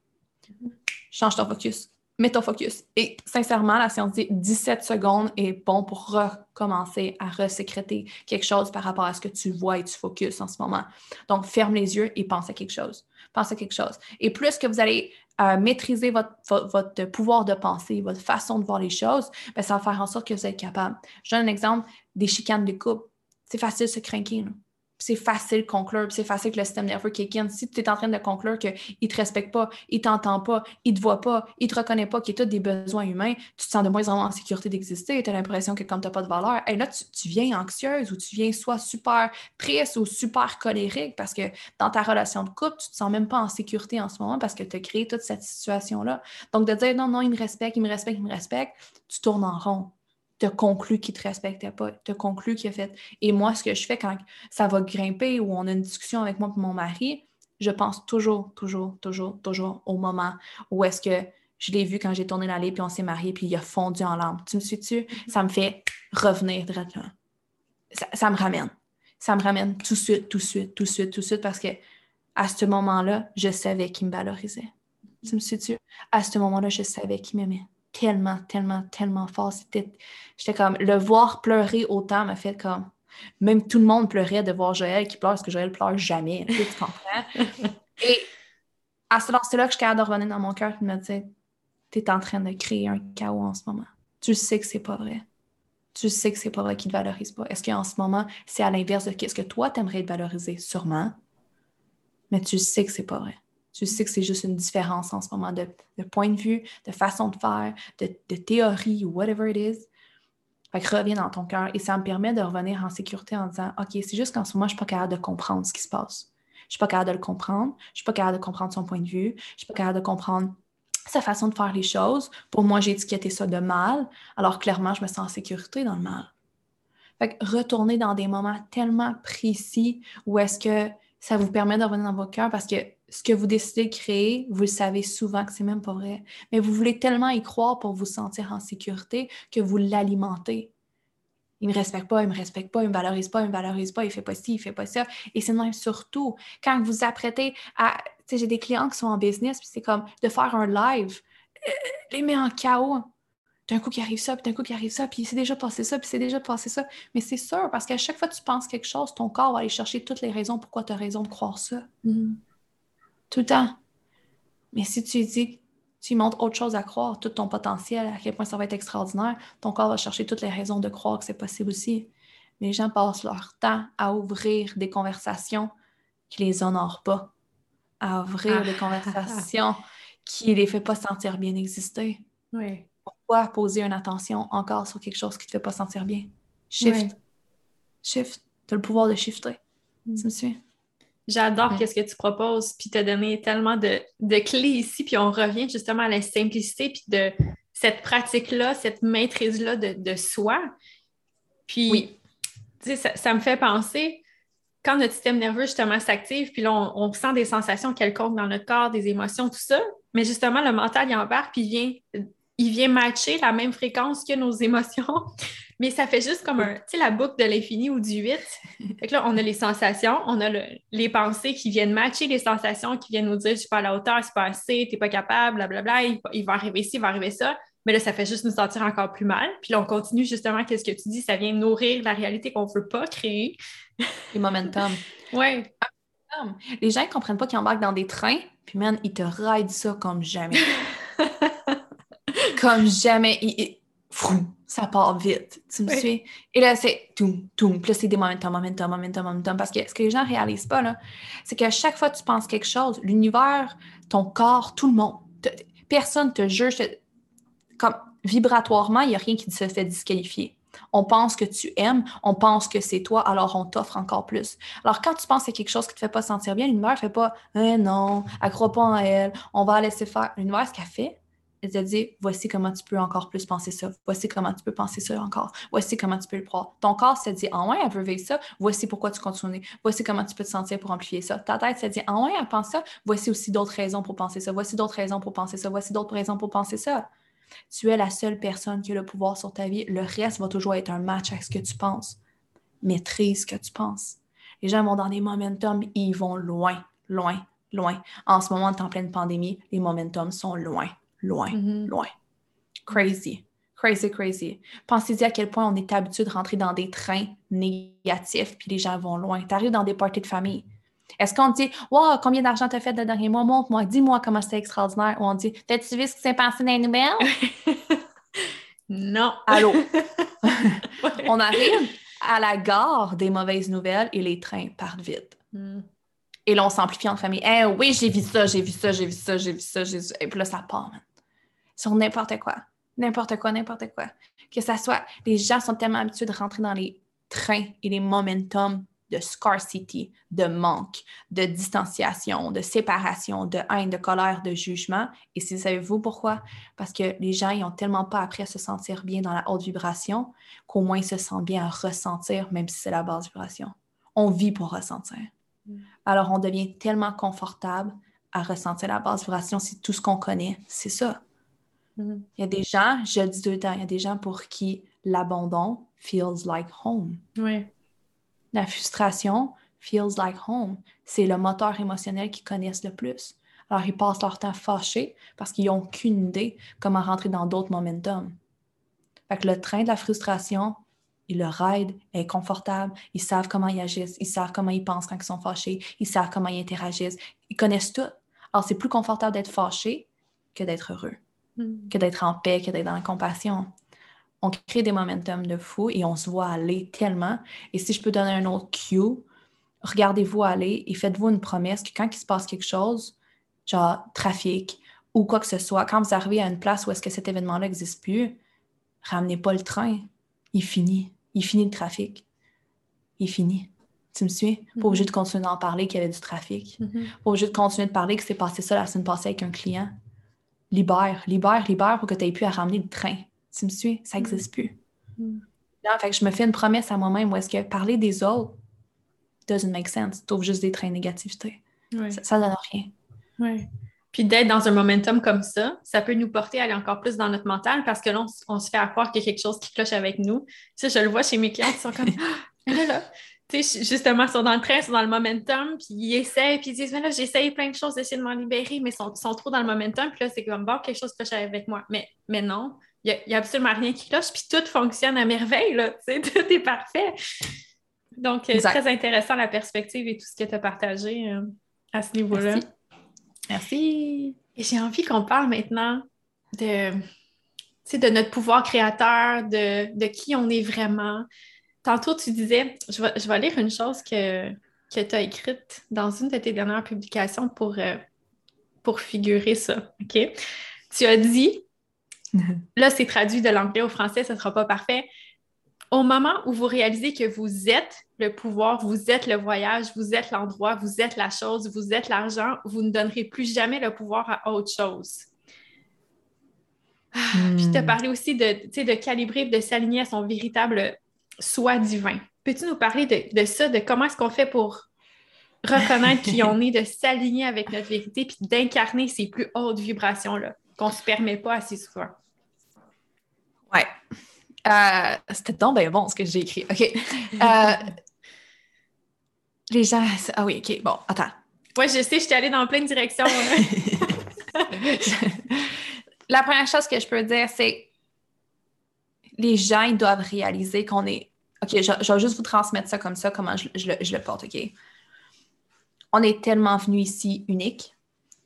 [SPEAKER 2] Change ton focus. Mets ton focus. Et sincèrement, la séance dit 17 secondes est bon pour recommencer à resécréter quelque chose par rapport à ce que tu vois et tu focuses en ce moment. Donc, ferme les yeux et pense à quelque chose pensez à quelque chose. Et plus que vous allez euh, maîtriser votre, pouvoir de penser, votre façon de voir les choses, bien, ça va faire en sorte que vous êtes capable. Je donne un exemple des chicanes de couple. C'est facile de se craquer c'est facile de conclure, c'est facile que le système nerveux kick in. Si tu es en train de conclure qu'il ne te respecte pas, il ne t'entend pas, il ne te voit pas, il ne te reconnaît pas, qu'il y a des besoins humains, tu te sens de moins en moins en sécurité d'exister, tu as l'impression que comme tu n'as pas de valeur, et là, tu, viens anxieuse ou tu viens soit super triste ou super colérique parce que dans ta relation de couple, tu ne te sens même pas en sécurité en ce moment parce que tu as créé toute cette situation-là. Donc, de dire non, non, il me respecte, il me respecte, il me respecte, tu tournes en rond te conclut qu'il ne te respectait pas, te conclut qu'il a fait. Et moi, ce que je fais quand ça va grimper ou on a une discussion avec moi et mon mari, je pense toujours, toujours, toujours, toujours au moment où est-ce que je l'ai vu quand j'ai tourné l'allée, puis on s'est mariés, puis il a fondu en larmes. Tu me suis-tu? Ça me fait revenir directement. Ça, ça, me ramène. Ça me ramène tout de suite, tout de suite, tout de suite, tout de suite, parce que à ce moment-là, je savais qu'il me valorisait. Tu me suis-tu? À ce moment-là, je savais qu'il m'aimait tellement, tellement, tellement fort. C'était, j'étais comme, le voir pleurer autant m'a fait comme, même tout le monde pleurait de voir Joël qui pleure parce que Joël pleure jamais. Tu comprends? Et à ce moment-là que je suis capable de revenir dans mon cœur et me dire Tu es en train de créer un chaos en ce moment. Tu sais que c'est pas vrai. Tu sais que c'est pas vrai qu'il te valorise pas. Est-ce qu'en ce moment, c'est à l'inverse de ce que toi, tu aimerais être valorisé? Sûrement. Mais tu sais que c'est pas vrai. Tu sais que c'est juste une différence en ce moment de, point de vue, de façon de faire, de, théorie ou whatever it is. Fait que reviens dans ton cœur et ça me permet de revenir en sécurité en disant OK, c'est juste qu'en ce moment, je ne suis pas capable de comprendre ce qui se passe. Je ne suis pas capable de le comprendre. Je ne suis pas capable de comprendre son point de vue. Je ne suis pas capable de comprendre sa façon de faire les choses. Pour moi, j'ai étiqueté ça de mal, alors clairement, je me sens en sécurité dans le mal. Fait que retourner dans des moments tellement précis où est-ce que ça vous permet de revenir dans votre cœur parce que ce que vous décidez de créer, vous le savez souvent que c'est même pas vrai. Mais vous voulez tellement y croire pour vous sentir en sécurité que vous l'alimentez. Il me respecte pas, il me respecte pas, il me valorise pas, il me valorise pas, il fait pas ci, il fait pas ça. Et c'est même surtout quand vous apprêtez à. Tu sais, j'ai des clients qui sont en business, puis c'est comme de faire un live, euh, les met en chaos. D'un coup, qui arrive ça, puis d'un coup, qui arrive ça, puis c'est déjà passé ça, puis c'est déjà passé ça. Mais c'est sûr, parce qu'à chaque fois que tu penses quelque chose, ton corps va aller chercher toutes les raisons pourquoi tu as raison de croire ça. Mm-hmm tout le temps. Mais si tu dis, tu montres autre chose à croire, tout ton potentiel, à quel point ça va être extraordinaire, ton corps va chercher toutes les raisons de croire que c'est possible aussi. Mais les gens passent leur temps à ouvrir des conversations qui les honorent pas, à ouvrir ah. des conversations qui les fait pas sentir bien exister.
[SPEAKER 1] Oui.
[SPEAKER 2] Pourquoi poser une attention encore sur quelque chose qui te fait pas sentir bien? Shift. Shift. Tu as le pouvoir de shifter. Mm. Tu me suis?
[SPEAKER 1] J'adore ce que tu proposes, puis as donné tellement de, clés ici, puis on revient justement à la simplicité, puis de cette pratique-là, cette maîtrise-là de, soi. Puis, ça, ça, me fait penser, quand notre système nerveux justement s'active, puis là, on, on, sent des sensations quelconques dans notre corps, des émotions, tout ça, mais justement, le mental, il embarque, puis il vient il vient matcher la même fréquence que nos émotions, mais ça fait juste comme un, tu sais, la boucle de l'infini ou du 8. Fait que là, on a les sensations, on a les pensées qui viennent matcher les sensations, qui viennent nous dire, je suis pas à la hauteur, c'est pas assez, t'es pas capable, blablabla, il, il va arriver ci, il va arriver ça. Mais là, ça fait juste nous sentir encore plus mal. Puis là, on continue justement, qu'est-ce que tu dis, ça vient nourrir la réalité qu'on veut pas créer.
[SPEAKER 2] Les momentum.
[SPEAKER 1] Oui.
[SPEAKER 2] Les gens ne comprennent pas qu'ils embarquent dans des trains, puis man, ils te raident ça comme jamais. comme jamais. ça part vite. Tu me suis? Et là, c'est tout, tout. Puis là, c'est des momentum, momentum, momentum, momentum. Parce que ce que les gens ne réalisent pas, là, c'est qu'à chaque fois que tu penses quelque chose, l'univers, ton corps, tout le monde, personne te juge. Comme vibratoirement, il n'y a rien qui se fait disqualifier. On pense que tu aimes, on pense que c'est toi, alors on t'offre encore plus. Alors quand tu penses à quelque chose qui ne te fait pas sentir bien, l'univers ne fait pas eh non, croit pas en elle, on va la laisser faire. L'univers, ce qu'elle fait, elle te dit voici comment tu peux encore plus penser ça, voici comment tu peux penser ça encore, voici comment tu peux le croire. Ton corps se dit ah ouais, elle veut vivre ça, voici pourquoi tu continues, voici comment tu peux te sentir pour amplifier ça. Ta tête se dit ah ouais, elle pense ça, voici aussi d'autres raisons pour penser ça, voici d'autres raisons pour penser ça, voici d'autres raisons pour penser ça. Tu es la seule personne qui a le pouvoir sur ta vie. Le reste va toujours être un match avec ce que tu penses. Maîtrise ce que tu penses. Les gens vont dans des momentum, ils vont loin, loin, loin. En ce moment, en pleine pandémie, les momentum sont loin loin, mm-hmm. loin. Crazy. Crazy, crazy. Pensez-y à quel point on est habitué de rentrer dans des trains négatifs, puis les gens vont loin. Tu arrives dans des parties de famille. Est-ce qu'on dit, wow, combien d'argent t'as fait le dernier mois? Montre-moi, dis-moi comment c'était extraordinaire. Ou on dit, t'as-tu vu ce qui s'est passé dans les nouvelles?
[SPEAKER 1] non.
[SPEAKER 2] Allô? on arrive à la gare des mauvaises nouvelles et les trains partent vite. Mm. Et là, on s'amplifie en famille. Eh oui, j'ai vu ça, j'ai vu ça, j'ai vu ça, j'ai vu ça, j'ai vu ça. Et puis là, ça part, man sur n'importe quoi. N'importe quoi, n'importe quoi. Que ça soit, les gens sont tellement habitués de rentrer dans les trains et les momentum de scarcity, de manque, de distanciation, de séparation, de haine, de colère, de jugement. Et si savez-vous pourquoi? Parce que les gens, ils n'ont tellement pas appris à se sentir bien dans la haute vibration qu'au moins ils se sentent bien à ressentir, même si c'est la basse vibration. On vit pour ressentir. Mm. Alors, on devient tellement confortable à ressentir la basse vibration, c'est tout ce qu'on connaît. C'est ça. Mm-hmm. Il y a des gens, je le dis tout le temps, il y a des gens pour qui l'abandon feels like home.
[SPEAKER 1] Oui.
[SPEAKER 2] La frustration feels like home. C'est le moteur émotionnel qu'ils connaissent le plus. Alors, ils passent leur temps fâchés parce qu'ils n'ont aucune idée comment rentrer dans d'autres momentum. Fait que le train de la frustration Ils aident, elle est confortable, ils savent comment ils agissent, ils savent comment ils pensent quand ils sont fâchés, ils savent comment ils interagissent, ils connaissent tout. Alors, c'est plus confortable d'être fâché que d'être heureux, hmm. que d'être en paix, que d'être dans la compassion. On crée des momentum de fou et on se voit aller tellement. Et si je peux donner un autre cue, regardez-vous aller et faites-vous une promesse que quand il se passe quelque chose, genre trafic ou quoi que ce soit, quand vous arrivez à une place où est-ce que cet événement-là n'existe plus, ramenez pas le train. Il finit. Il finit le trafic. Il finit. Tu me suis? Pas mm-hmm. obligé de continuer d'en parler qu'il y avait du trafic. Mm-hmm. Pas obligé de continuer de parler que c'est passé ça la semaine passée avec un client. Libère, libère, libère pour que tu aies pu à ramener le train. Tu me suis? Ça n'existe mm-hmm. plus. Là, fait que je me fais une promesse à moi-même où est-ce que parler des autres doesn't make sense. Tu juste des trains de négativité. Ça, ne donne rien.
[SPEAKER 1] Oui. Puis d'être dans un momentum comme ça, ça peut nous porter à aller encore plus dans notre mental parce que là, on, se fait croire qu'il y a quelque chose qui cloche avec nous. Tu sais, je le vois chez mes clients qui sont comme ah, là, là. Tu sais, justement, ils sont dans le train, ils sont dans le momentum, puis ils essayent, puis ils disent, mais là, j'ai essayé plein de choses d'essayer de m'en libérer, mais ils sont, sont, trop dans le momentum, puis là, c'est comme, bon, quelque chose cloche avec moi. Mais, mais non, il n'y a, absolument rien qui cloche, puis tout fonctionne à merveille, là, tu sais, tout est parfait. Donc, c'est euh, très intéressant la perspective et tout ce que tu as partagé euh, à ce niveau-là. Merci. Et j'ai envie qu'on parle maintenant de, de notre pouvoir créateur, de, qui on est vraiment. Tantôt, tu disais, je vais, je vais lire une chose que, que tu as écrite dans une de tes dernières publications pour, euh, pour figurer ça. OK? Tu as dit, là, c'est traduit de l'anglais au français, ce ne sera pas parfait. Au moment où vous réalisez que vous êtes le pouvoir, vous êtes le voyage, vous êtes l'endroit, vous êtes la chose, vous êtes l'argent, vous ne donnerez plus jamais le pouvoir à autre chose. Ah, puis tu as hmm. parlé aussi de, de calibrer, de s'aligner à son véritable soi divin. Peux-tu nous parler de, ça, de comment est-ce qu'on fait pour reconnaître qui on est, de s'aligner avec notre vérité, puis d'incarner ces plus hautes vibrations-là, qu'on ne se permet pas assez souvent?
[SPEAKER 2] Ouais. Euh, c'était donc bien bon ce que j'ai écrit. OK. Euh, les gens. Ah oui, OK. Bon, attends.
[SPEAKER 1] Oui, je sais, je suis allée dans plein de directions.
[SPEAKER 2] La première chose que je peux dire, c'est les gens, doivent réaliser qu'on est. OK, je, vais juste vous transmettre ça comme ça, comment je, le, porte, OK? On est tellement venu ici unique.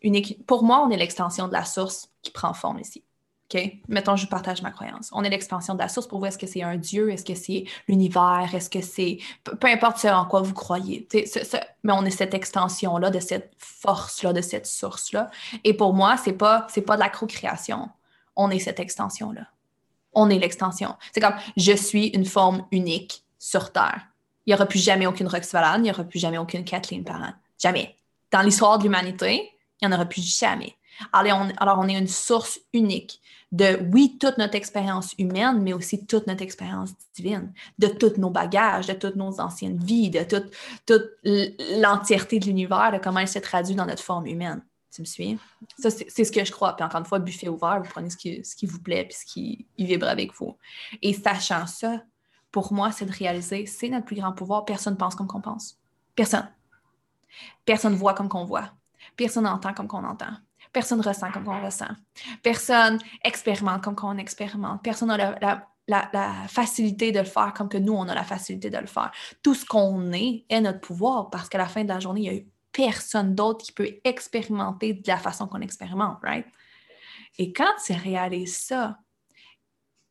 [SPEAKER 2] Unique. Pour moi, on est l'extension de la source qui prend forme ici. OK? Mettons, je partage ma croyance. On est l'expansion de la source pour vous. Est-ce que c'est un Dieu? Est-ce que c'est l'univers? Est-ce que c'est. Peu, importe ce en quoi vous croyez. mais on est cette extension-là, de cette force-là, de cette source-là. Et pour moi, c'est pas, pas de la co-création. On est cette extension-là. On est l'extension. C'est comme je suis une forme unique sur Terre. Il n'y aura plus jamais aucune Roxvalane, il n'y aura plus jamais aucune Kathleen Parent. Jamais. Dans l'histoire de l'humanité, il n'y en aura plus jamais. Alors on, alors, on est une source unique de, oui, toute notre expérience humaine, mais aussi toute notre expérience divine, de tous nos bagages, de toutes nos anciennes vies, de toute, toute l'entièreté de l'univers, de comment elle se traduit dans notre forme humaine. Tu me suis? Ça, c'est ce que je crois. Puis encore une fois, buffet ouvert, vous prenez ce qui, ce qui vous plaît puis ce qui vibre avec vous. Et sachant ça, pour moi, c'est de réaliser, c'est notre plus grand pouvoir. Personne ne pense comme qu'on pense. Personne. Personne voit comme qu'on voit. Personne entend comme qu'on entend. Personne ressent comme on ressent. Personne expérimente comme on expérimente. Personne n'a la, facilité de le faire comme que nous, on a la facilité de le faire. Tout ce qu'on est est notre pouvoir parce qu'à la fin de la journée, il n'y a eu personne d'autre qui peut expérimenter de la façon qu'on expérimente, right? Et quand tu réalises ça,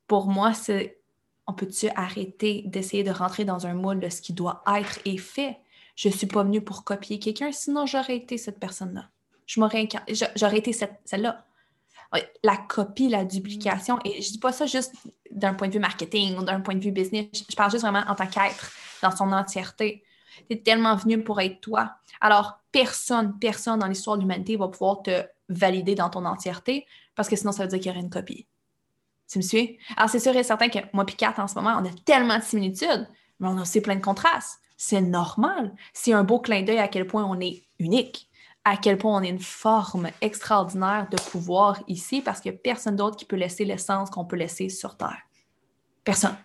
[SPEAKER 2] pour moi, c'est on peut-tu arrêter d'essayer de rentrer dans un moule de ce qui doit être et fait? Je ne suis pas venue pour copier quelqu'un, sinon j'aurais été cette personne-là je m'aurais j'aurais été celle-là. La copie, la duplication, et je dis pas ça juste d'un point de vue marketing ou d'un point de vue business, je parle juste vraiment en tant qu'être, dans son entièreté. Tu es tellement venu pour être toi. Alors, personne, personne dans l'histoire de l'humanité va pouvoir te valider dans ton entièreté parce que sinon, ça veut dire qu'il y aurait une copie. Tu me suis? Alors, c'est sûr et certain que moi et Kat, en ce moment, on a tellement de similitudes, mais on a aussi plein de contrastes. C'est normal. C'est un beau clin d'œil à quel point on est unique à quel point on est une forme extraordinaire de pouvoir ici parce qu'il n'y a personne d'autre qui peut laisser l'essence qu'on peut laisser sur Terre. Personne.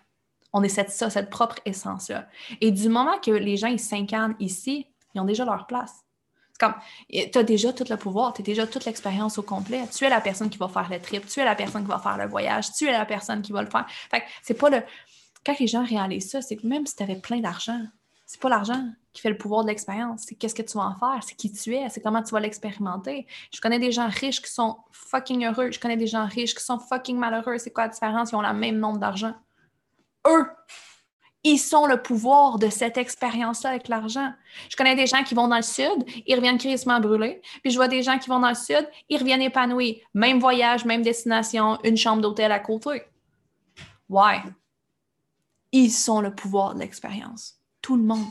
[SPEAKER 2] On est cette, ça, cette propre essence-là. Et du moment que les gens s'incarnent ici, ils ont déjà leur place. C'est comme, tu as déjà tout le pouvoir, tu as déjà toute l'expérience au complet. Tu es la personne qui va faire le trip, tu es la personne qui va faire le voyage, tu es la personne qui va le faire. Fait c'est pas le quand les gens réalisent ça, c'est que même si tu avais plein d'argent, c'est pas l'argent qui fait le pouvoir de l'expérience. C'est qu'est-ce que tu vas en faire, c'est qui tu es, c'est comment tu vas l'expérimenter. Je connais des gens riches qui sont fucking heureux, je connais des gens riches qui sont fucking malheureux. C'est quoi la différence? Ils ont le même nombre d'argent. Eux, ils sont le pouvoir de cette expérience-là avec l'argent. Je connais des gens qui vont dans le sud, ils reviennent crissement brûlés. Puis je vois des gens qui vont dans le sud, ils reviennent épanouis. Même voyage, même destination, une chambre d'hôtel à côté. Why? Ils sont le pouvoir de l'expérience. Tout le monde.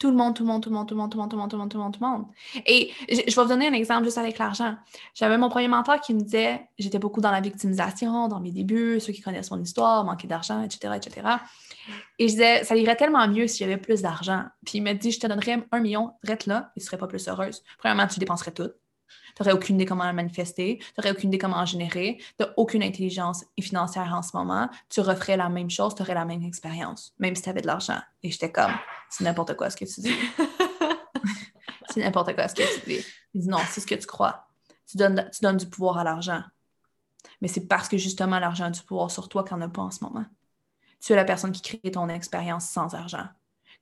[SPEAKER 2] Tout le monde, tout le monde, tout le monde, tout le monde, tout le monde, tout le monde, tout le monde, tout le monde. Et je vais vous donner un exemple juste avec l'argent. J'avais mon premier mentor qui me disait, j'étais beaucoup dans la victimisation dans mes débuts, ceux qui connaissent mon histoire, manquer d'argent, etc., etc. Et je disais, ça irait tellement mieux si j'avais plus d'argent. Puis il m'a dit, je te donnerais un million, reste là, et tu serais pas plus heureuse. Premièrement, tu dépenserais tout. Tu n'aurais aucune idée comment le manifester, tu n'aurais aucune idée comment en générer, tu n'as aucune intelligence financière en ce moment, tu referais la même chose, tu aurais la même expérience, même si tu avais de l'argent. Et j'étais comme, c'est n'importe quoi ce que tu dis. c'est n'importe quoi ce que tu dis. Il dit non, c'est ce que tu crois. Tu donnes, tu donnes du pouvoir à l'argent. Mais c'est parce que justement l'argent a du pouvoir sur toi qu'on n'a pas en ce moment. Tu es la personne qui crée ton expérience sans argent.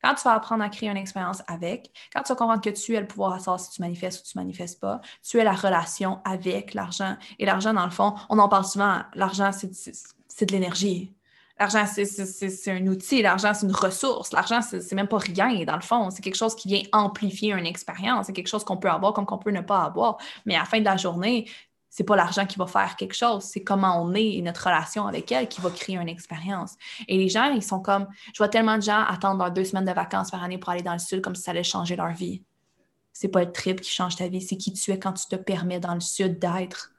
[SPEAKER 2] Quand tu vas apprendre à créer une expérience avec, quand tu vas comprendre que tu es le pouvoir à savoir si tu manifestes ou tu ne manifestes pas, tu es la relation avec l'argent. Et l'argent, dans le fond, on en parle souvent, l'argent, c'est de l'énergie. L'argent, c'est un outil, l'argent, c'est une ressource. L'argent, c'est même pas rien, dans le fond. C'est quelque chose qui vient amplifier une expérience. C'est quelque chose qu'on peut avoir comme qu'on peut ne pas avoir. Mais à la fin de la journée, c'est pas l'argent qui va faire quelque chose, c'est comment on est et notre relation avec elle qui va créer une expérience. Et les gens, ils sont comme, je vois tellement de gens attendre deux semaines de vacances par année pour aller dans le sud comme si ça allait changer leur vie. C'est pas le trip qui change ta vie, c'est qui tu es quand tu te permets dans le sud d'être.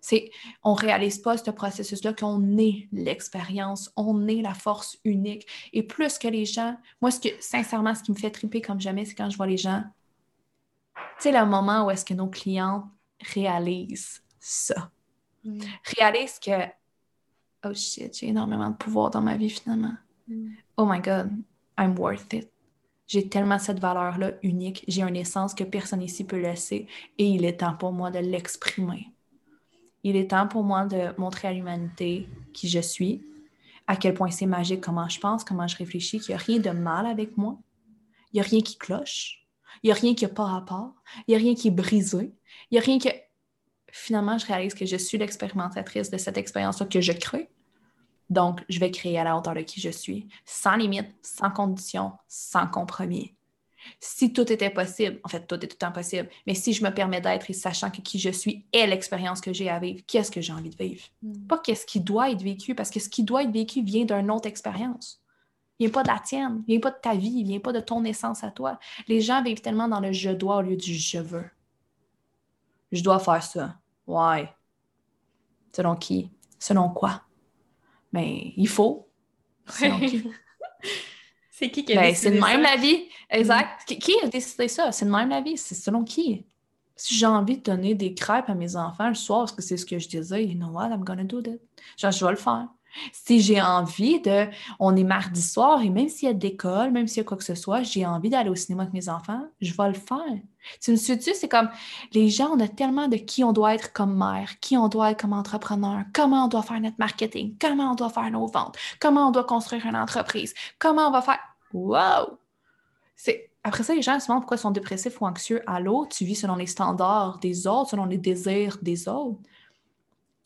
[SPEAKER 2] C'est, on réalise pas ce processus-là qu'on est l'expérience, on est la force unique. Et plus que les gens, moi, ce que, sincèrement, ce qui me fait triper comme jamais, c'est quand je vois les gens, tu sais, le moment où est-ce que nos clients réalise ça. Mm. Réalise que, oh shit, j'ai énormément de pouvoir dans ma vie finalement. Mm. Oh my God, I'm worth it. J'ai tellement cette valeur-là unique. J'ai une essence que personne ici peut laisser et il est temps pour moi de l'exprimer. Il est temps pour moi de montrer à l'humanité qui je suis, à quel point c'est magique, comment je pense, comment je réfléchis, qu'il n'y a rien de mal avec moi. Il n'y a rien qui cloche. Il n'y a rien qui n'a pas rapport. Il n'y a rien qui est brisé. Il n'y a rien que. Finalement, je réalise que je suis l'expérimentatrice de cette expérience-là que je crée. Donc, je vais créer à la hauteur de qui je suis, sans limite, sans condition, sans compromis. Si tout était possible, en fait, tout est tout le temps possible, mais si je me permets d'être et sachant que qui je suis est l'expérience que j'ai à vivre, qu'est-ce que j'ai envie de vivre? Hmm. Pas qu'est-ce qui doit être vécu, parce que ce qui doit être vécu vient d'une autre expérience. Il vient pas de la tienne, il vient pas de ta vie, il vient pas de ton essence à toi. Les gens vivent tellement dans le je dois au lieu du je veux je dois faire ça. Ouais. Selon qui? Selon quoi? Mais il faut. Selon qui?
[SPEAKER 1] c'est qui qui a ben,
[SPEAKER 2] C'est de même la vie. Exact. Qui, a décidé ça? C'est de même la vie. C'est selon qui? Si j'ai envie de donner des crêpes à mes enfants le soir parce que c'est ce que je disais, you know what? I'm gonna do that. Genre, je vais le faire. Si j'ai envie de. On est mardi soir et même s'il y a d'école, même s'il y a quoi que ce soit, j'ai envie d'aller au cinéma avec mes enfants, je vais le faire. Tu me suis-tu? C'est comme les gens, on a tellement de qui on doit être comme mère, qui on doit être comme entrepreneur, comment on doit faire notre marketing, comment on doit faire nos ventes, comment on doit construire une entreprise, comment on va faire. Wow! Après ça, les gens se demandent pourquoi ils sont dépressifs ou anxieux? Allô, tu vis selon les standards des autres, selon les désirs des autres.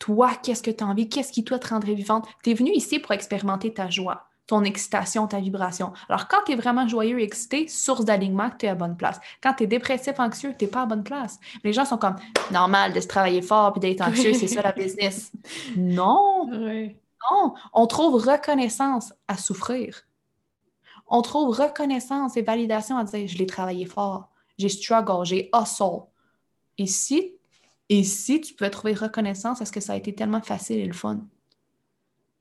[SPEAKER 2] Toi, qu'est-ce que tu as envie? Qu'est-ce qui, toi, te rendrait vivante? Tu es venu ici pour expérimenter ta joie, ton excitation, ta vibration. Alors, quand tu es vraiment joyeux et excité, source d'alignement, tu es à bonne place. Quand tu es dépressif, anxieux, tu n'es pas à bonne place. Les gens sont comme, normal de se travailler fort puis d'être anxieux, c'est ça la business. Non! Non! On trouve reconnaissance à souffrir. On trouve reconnaissance et validation à dire, je l'ai travaillé fort, j'ai struggle, j'ai hustle. Et si et si tu peux trouver reconnaissance à ce que ça a été tellement facile et le fun?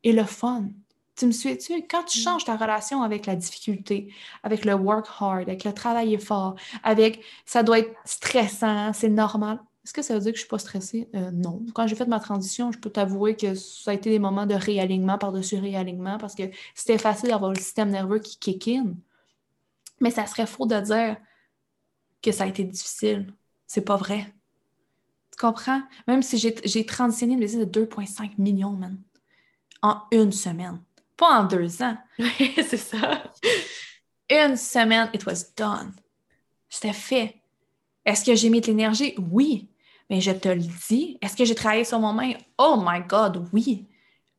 [SPEAKER 2] Et le fun. Tu me suis-tu? Quand tu mm. changes ta relation avec la difficulté, avec le work hard, avec le travail fort, avec ça doit être stressant, c'est normal. Est-ce que ça veut dire que je ne suis pas stressée? Euh, non. Quand j'ai fait ma transition, je peux t'avouer que ça a été des moments de réalignement par-dessus réalignement parce que c'était facile d'avoir le système nerveux qui kick in. Mais ça serait faux de dire que ça a été difficile. C'est pas vrai. Tu comprends? Même si j'ai transitionné une business de 2,5 millions, man, en une semaine. Pas en deux ans.
[SPEAKER 1] Oui, c'est ça.
[SPEAKER 2] Une semaine, it was done. C'était fait. Est-ce que j'ai mis de l'énergie? Oui. Mais je te le dis. Est-ce que j'ai travaillé sur moi-même? Oh my God, oui.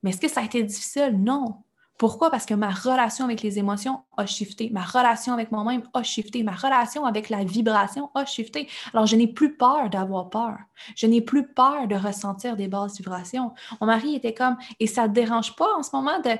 [SPEAKER 2] Mais est-ce que ça a été difficile? Non. Pourquoi? Parce que ma relation avec les émotions a shifté, ma relation avec moi-même a shifté, ma relation avec la vibration a shifté. Alors, je n'ai plus peur d'avoir peur. Je n'ai plus peur de ressentir des basses vibrations. Mon mari était comme, et ça ne te dérange pas en ce moment de,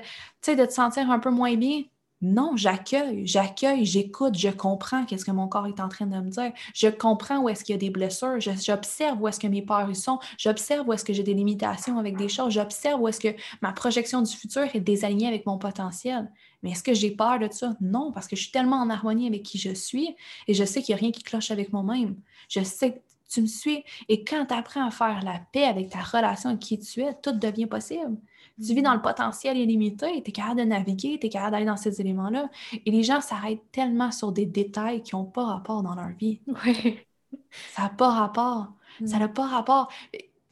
[SPEAKER 2] de te sentir un peu moins bien? Non, j'accueille, j'accueille, j'écoute, je comprends qu'est-ce que mon corps est en train de me dire. Je comprends où est-ce qu'il y a des blessures, j'observe où est-ce que mes peurs sont, j'observe où est-ce que j'ai des limitations avec des choses, j'observe où est-ce que ma projection du futur est désalignée avec mon potentiel. Mais est-ce que j'ai peur de ça? Non, parce que je suis tellement en harmonie avec qui je suis et je sais qu'il n'y a rien qui cloche avec moi-même. Je sais que tu me suis et quand tu apprends à faire la paix avec ta relation avec qui tu es, tout devient possible. Tu vis dans le potentiel illimité, tu es capable de naviguer, tu es capable d'aller dans ces éléments-là. Et les gens s'arrêtent tellement sur des détails qui n'ont pas rapport dans leur vie.
[SPEAKER 1] Oui.
[SPEAKER 2] Ça n'a pas rapport. Ça n'a pas rapport.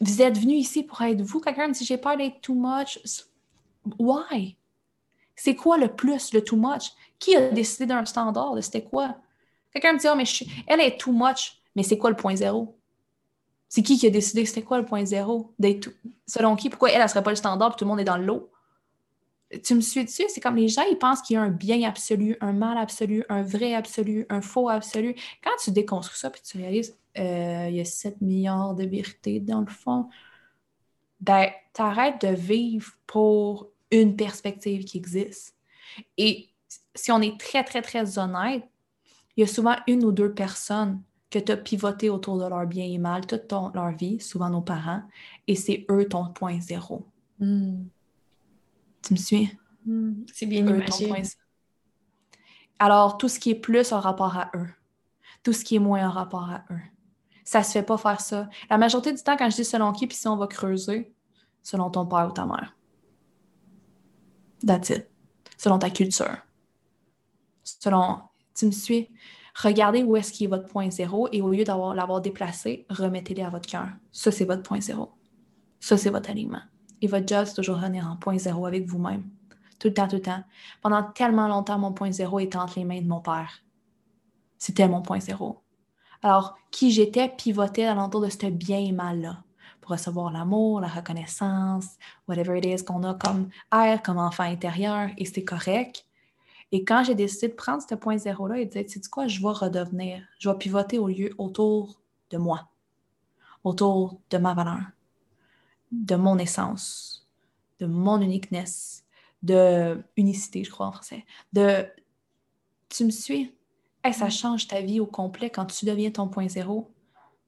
[SPEAKER 2] Vous êtes venu ici pour être vous. Quelqu'un me dit J'ai peur d'être too much. Why? C'est quoi le plus, le too much? Qui a décidé d'un standard? C'était quoi? Quelqu'un me dit oh, mais elle est too much. Mais c'est quoi le point zéro? C'est qui qui a décidé c'était quoi le point zéro? Selon qui? Pourquoi elle, elle serait pas le standard et tout le monde est dans l'eau? Tu me suis dessus? C'est comme les gens, ils pensent qu'il y a un bien absolu, un mal absolu, un vrai absolu, un faux absolu. Quand tu déconstruis ça puis tu réalises euh, il y a 7 milliards de vérités dans le fond, ben, t'arrêtes de vivre pour une perspective qui existe. Et si on est très, très, très honnête, il y a souvent une ou deux personnes que tu as pivoté autour de leur bien et mal toute leur vie, souvent nos parents, et c'est eux ton point zéro.
[SPEAKER 1] Hmm.
[SPEAKER 2] Tu me suis?
[SPEAKER 1] Hmm. C'est bien imaginé.
[SPEAKER 2] Alors, tout ce qui est plus en rapport à eux, tout ce qui est moins en rapport à eux. Ça se fait pas faire ça. La majorité du temps, quand je dis selon qui, puis si on va creuser, selon ton père ou ta mère. That's it. Selon ta culture. Selon. Tu me suis? Regardez où est-ce qu'il est votre point zéro et au lieu d'avoir l'avoir déplacé, remettez-les à votre cœur. Ça, c'est votre point zéro. Ça, c'est votre alignement. Et votre job, c'est toujours revenir en point zéro avec vous-même. Tout le temps, tout le temps. Pendant tellement longtemps, mon point zéro était entre les mains de mon père. C'était mon point zéro. Alors, qui j'étais pivotait alentour de ce bien et mal-là pour recevoir l'amour, la reconnaissance, whatever it is qu'on a comme air, comme enfant intérieur, et c'est correct. Et quand j'ai décidé de prendre ce point zéro-là et de dire, tu sais quoi, je vais redevenir, je vais pivoter au lieu autour de moi, autour de ma valeur, de mon essence, de mon uniqueness, de unicité, je crois en français, de tu me suis? ça mm. change ta vie au complet quand tu deviens ton point zéro,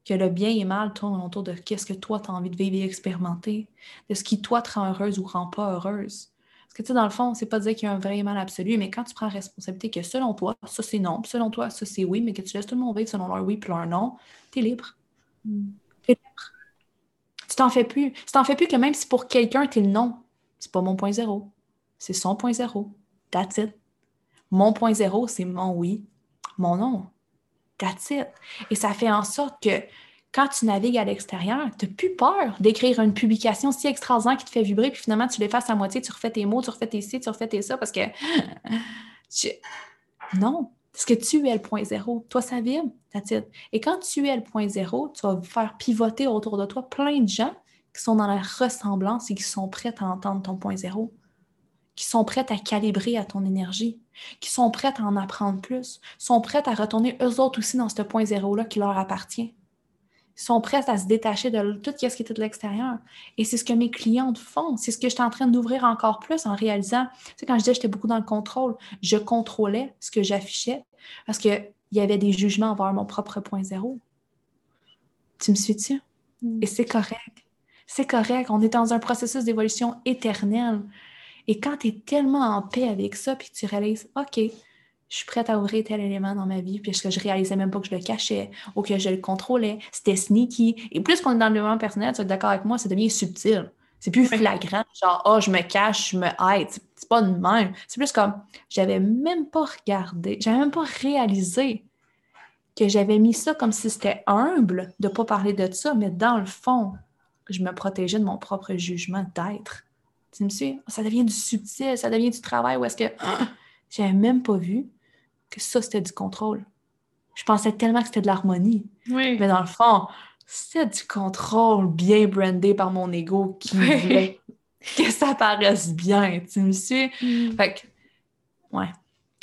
[SPEAKER 2] que le bien et le mal tournent autour de qu'est-ce que toi tu as envie de vivre et expérimenter, de ce qui toi te rend heureuse ou rend pas heureuse. Parce que, tu sais, dans le fond, c'est pas dire qu'il y a un vrai mal absolu, mais quand tu prends responsabilité que selon toi, ça c'est non, selon toi, ça c'est oui, mais que tu laisses tout le monde vivre selon leur oui puis leur non, t'es libre. Mm. T'es libre. Tu t'en fais plus. Tu t'en fais plus que même si pour quelqu'un, t'es le non, c'est pas mon point zéro. C'est son point zéro. That's it. Mon point zéro, c'est mon oui, mon non. That's it. Et ça fait en sorte que quand tu navigues à l'extérieur, tu n'as plus peur d'écrire une publication si extraordinaire qui te fait vibrer, puis finalement, tu l'effaces à moitié, tu refais tes mots, tu refais tes ci, tu refais tes ça, parce que non, parce que tu es le point zéro. Toi, ça vibre, Et quand tu es le point zéro, tu vas faire pivoter autour de toi plein de gens qui sont dans la ressemblance et qui sont prêts à entendre ton point zéro, qui sont prêts à calibrer à ton énergie, qui sont prêts à en apprendre plus, sont prêts à retourner eux autres aussi dans ce point zéro-là qui leur appartient sont prêts à se détacher de tout ce qui était de l'extérieur. Et c'est ce que mes clientes font. C'est ce que j'étais en train d'ouvrir encore plus en réalisant. Tu sais, quand je disais que j'étais beaucoup dans le contrôle, je contrôlais ce que j'affichais parce qu'il y avait des jugements envers mon propre point zéro. Tu me suis dessus? Mm. Et c'est correct. C'est correct. On est dans un processus d'évolution éternelle. Et quand tu es tellement en paix avec ça, puis tu réalises, OK, je suis prête à ouvrir tel élément dans ma vie, puisque je réalisais même pas que je le cachais ou que je le contrôlais? C'était sneaky. Et plus qu'on est dans le développement personnel, tu es d'accord avec moi, ça devient subtil. C'est plus flagrant, genre, oh, je me cache, je me hide. C'est pas de même. C'est plus comme, j'avais même pas regardé, j'avais même pas réalisé que j'avais mis ça comme si c'était humble de pas parler de ça, mais dans le fond, je me protégeais de mon propre jugement d'être. Tu me suis? Ça devient du subtil, ça devient du travail où est-ce que j'avais même pas vu que ça, c'était du contrôle. Je pensais tellement que c'était de l'harmonie.
[SPEAKER 1] Oui.
[SPEAKER 2] Mais dans le fond, c'était du contrôle bien brandé par mon ego qui voulait que ça paraisse bien. Tu me suis?
[SPEAKER 1] Mm.
[SPEAKER 2] Fait que, ouais.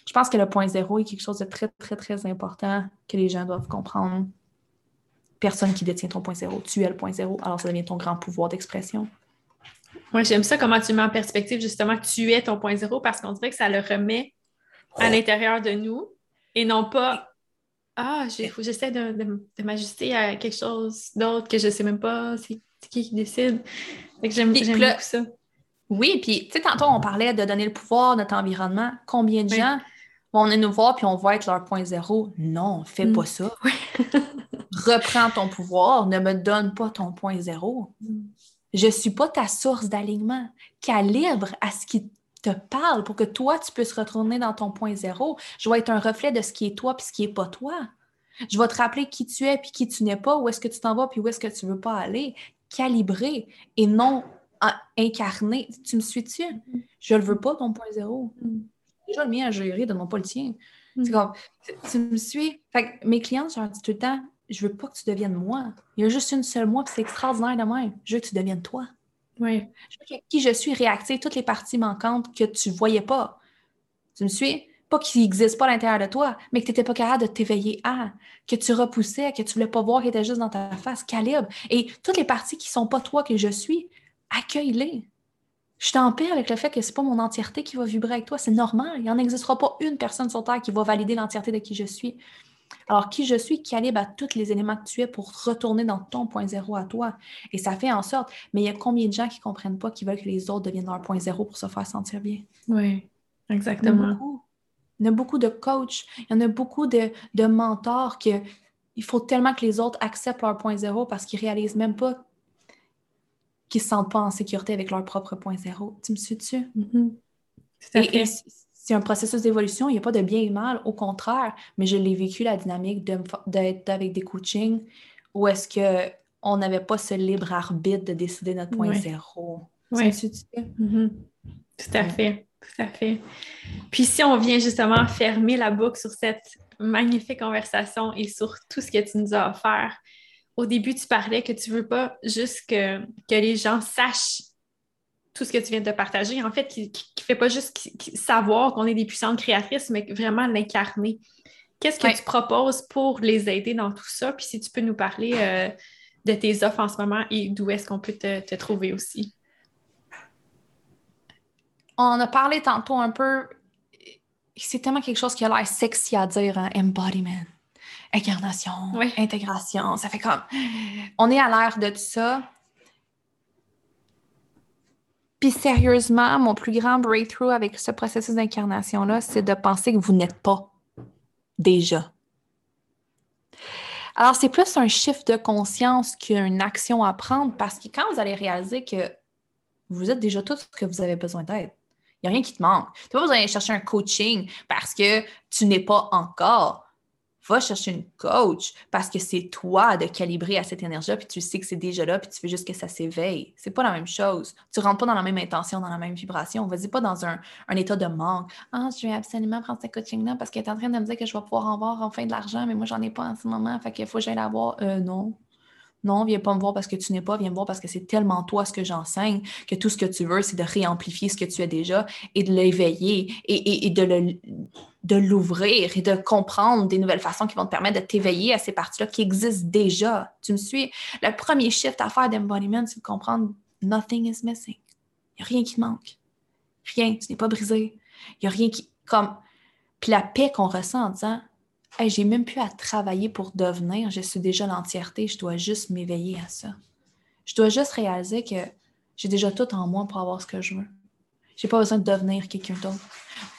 [SPEAKER 2] Je pense que le point zéro est quelque chose de très, très, très important que les gens doivent comprendre. Personne qui détient ton point zéro. Tu es le point zéro, alors ça devient ton grand pouvoir d'expression.
[SPEAKER 1] Moi, j'aime ça comment tu mets en perspective justement que tu es ton point zéro parce qu'on dirait que ça le remet à l'intérieur de nous et non pas Ah, j'essaie de, de- de m'ajuster à quelque chose d'autre que je sais même pas c'est qui qui décide. J'aime beaucoup ça.
[SPEAKER 2] Oui, puis tu sais, tantôt, on parlait de donner le pouvoir à notre environnement. Combien de
[SPEAKER 1] Oui.
[SPEAKER 2] gens vont venir nous voir puis on va être leur point zéro? Non, fais
[SPEAKER 1] Mm.
[SPEAKER 2] pas ça. Reprends ton pouvoir, ne me donne pas ton point zéro.
[SPEAKER 1] Mm.
[SPEAKER 2] Je suis pas ta source d'alignement. Calibre à ce qui te parle pour que toi, tu puisses retourner dans ton point zéro. Je vais être un reflet de ce qui est toi puis ce qui est pas toi. Je vais te rappeler qui tu es puis qui tu n'es pas, où est-ce que tu t'en vas puis où est-ce que tu veux pas aller. Calibrer et non ah, incarner. Tu me suis-tu? Je le veux pas, ton point zéro. Déjà le mien à gérer, donne-moi pas le tien.
[SPEAKER 1] Mm.
[SPEAKER 2] C'est comme, tu- me suis? Fait que mes clientes, je leur dis tout le temps, je veux pas que tu deviennes moi. Il y a juste une seule moi, puis c'est extraordinaire de même. Je veux que tu deviennes toi.
[SPEAKER 1] Oui.
[SPEAKER 2] Qui je suis réactive toutes les parties manquantes que tu voyais pas. Tu me suis? Pas qu'ils n'existent pas à l'intérieur de toi, mais que tu n'étais pas capable de t'éveiller à, que tu repoussais, que tu voulais pas voir qui était juste dans ta face, calibre. Et toutes les parties qui sont pas toi que je suis, accueille-les. Je suis avec le fait que c'est pas mon entièreté qui va vibrer avec toi. C'est normal. Il n'en existera pas une personne sur Terre qui va valider l'entièreté de qui je suis. Alors, qui je suis calibre à tous les éléments que tu es pour retourner dans ton point zéro à toi? Et ça fait en sorte, mais il y a combien de gens qui ne comprennent pas, qui veulent que les autres deviennent leur point zéro pour se faire sentir bien?
[SPEAKER 1] Oui.
[SPEAKER 2] Il y en a
[SPEAKER 1] Exactement.
[SPEAKER 2] beaucoup. Il y en a beaucoup de coachs, il y en a beaucoup de, de mentors que il faut tellement que les autres acceptent leur point zéro parce qu'ils réalisent même pas qu'ils ne se sentent pas en sécurité avec leur propre point zéro. Tu me suis-tu?
[SPEAKER 1] Mhm.
[SPEAKER 2] Et, et c- c'est un processus d'évolution, il n'y a pas de bien et mal, au contraire, mais je l'ai vécu la dynamique de d'être avec des coachings où est-ce que on n'avait pas ce libre arbitre de décider notre point zéro. Suis-tu?
[SPEAKER 1] Mhm. Tout à
[SPEAKER 2] Ouais.
[SPEAKER 1] fait, tout à fait. Puis si on vient justement fermer la boucle sur cette magnifique conversation et sur tout ce que tu nous as offert, au début, tu parlais que tu veux pas juste que, que les gens sachent tout ce que tu viens de partager, en fait, qui ne fait pas juste qui- qui- savoir qu'on est des puissantes créatrices, mais vraiment l'incarner. Qu'est-ce que
[SPEAKER 2] Ouais.
[SPEAKER 1] tu proposes pour les aider dans tout ça? Puis si tu peux nous parler euh, de tes offres en ce moment et d'où est-ce qu'on peut te, te trouver aussi?
[SPEAKER 2] On a parlé tantôt un peu, c'est tellement quelque chose qui a l'air sexy à dire, hein, embodiment, incarnation, intégration. Ça fait comme. On est à l'ère de tout ça. Puis sérieusement, mon plus grand breakthrough avec ce processus d'incarnation-là, c'est de penser que vous n'êtes pas déjà. Alors, c'est plus un chiffre de conscience qu'une action à prendre parce que quand vous allez réaliser que vous êtes déjà tout ce que vous avez besoin d'être, il n'y a rien qui te manque. Tu n'as pas d'aller chercher un coaching parce que tu n'es pas encore. Va chercher une coach parce que c'est toi de calibrer à cette énergie puis tu sais que c'est déjà là, puis tu veux juste que ça s'éveille. C'est pas la même chose. Tu rentres pas dans la même intention, dans la même vibration. Vas-y pas dans un, un état de manque. Ah, je vais absolument prendre ce coaching-là parce qu'elle est en train de me dire que je vais pouvoir en avoir enfin de l'argent, mais moi, j'en ai pas en ce moment, fait qu'il faut que j'aille l'avoir. Euh, non. Non, viens pas me voir parce que tu n'es pas, viens me voir parce que c'est tellement toi ce que j'enseigne que tout ce que tu veux, c'est de réamplifier ce que tu as déjà et de l'éveiller et, de l'ouvrir et de comprendre des nouvelles façons qui vont te permettre de t'éveiller à ces parties-là qui existent déjà. Tu me suis? Le premier shift à faire d'embodiment, c'est de comprendre nothing is missing. Il n'y a rien qui manque. Rien. Tu n'es pas brisé. Il n'y a rien qui. Comme. Puis la paix qu'on ressent en Hey, j'ai même plus à travailler pour devenir, je suis déjà l'entièreté, je dois juste m'éveiller à ça. Je dois juste réaliser que j'ai déjà tout en moi pour avoir ce que je veux. J'ai pas besoin de devenir quelqu'un d'autre.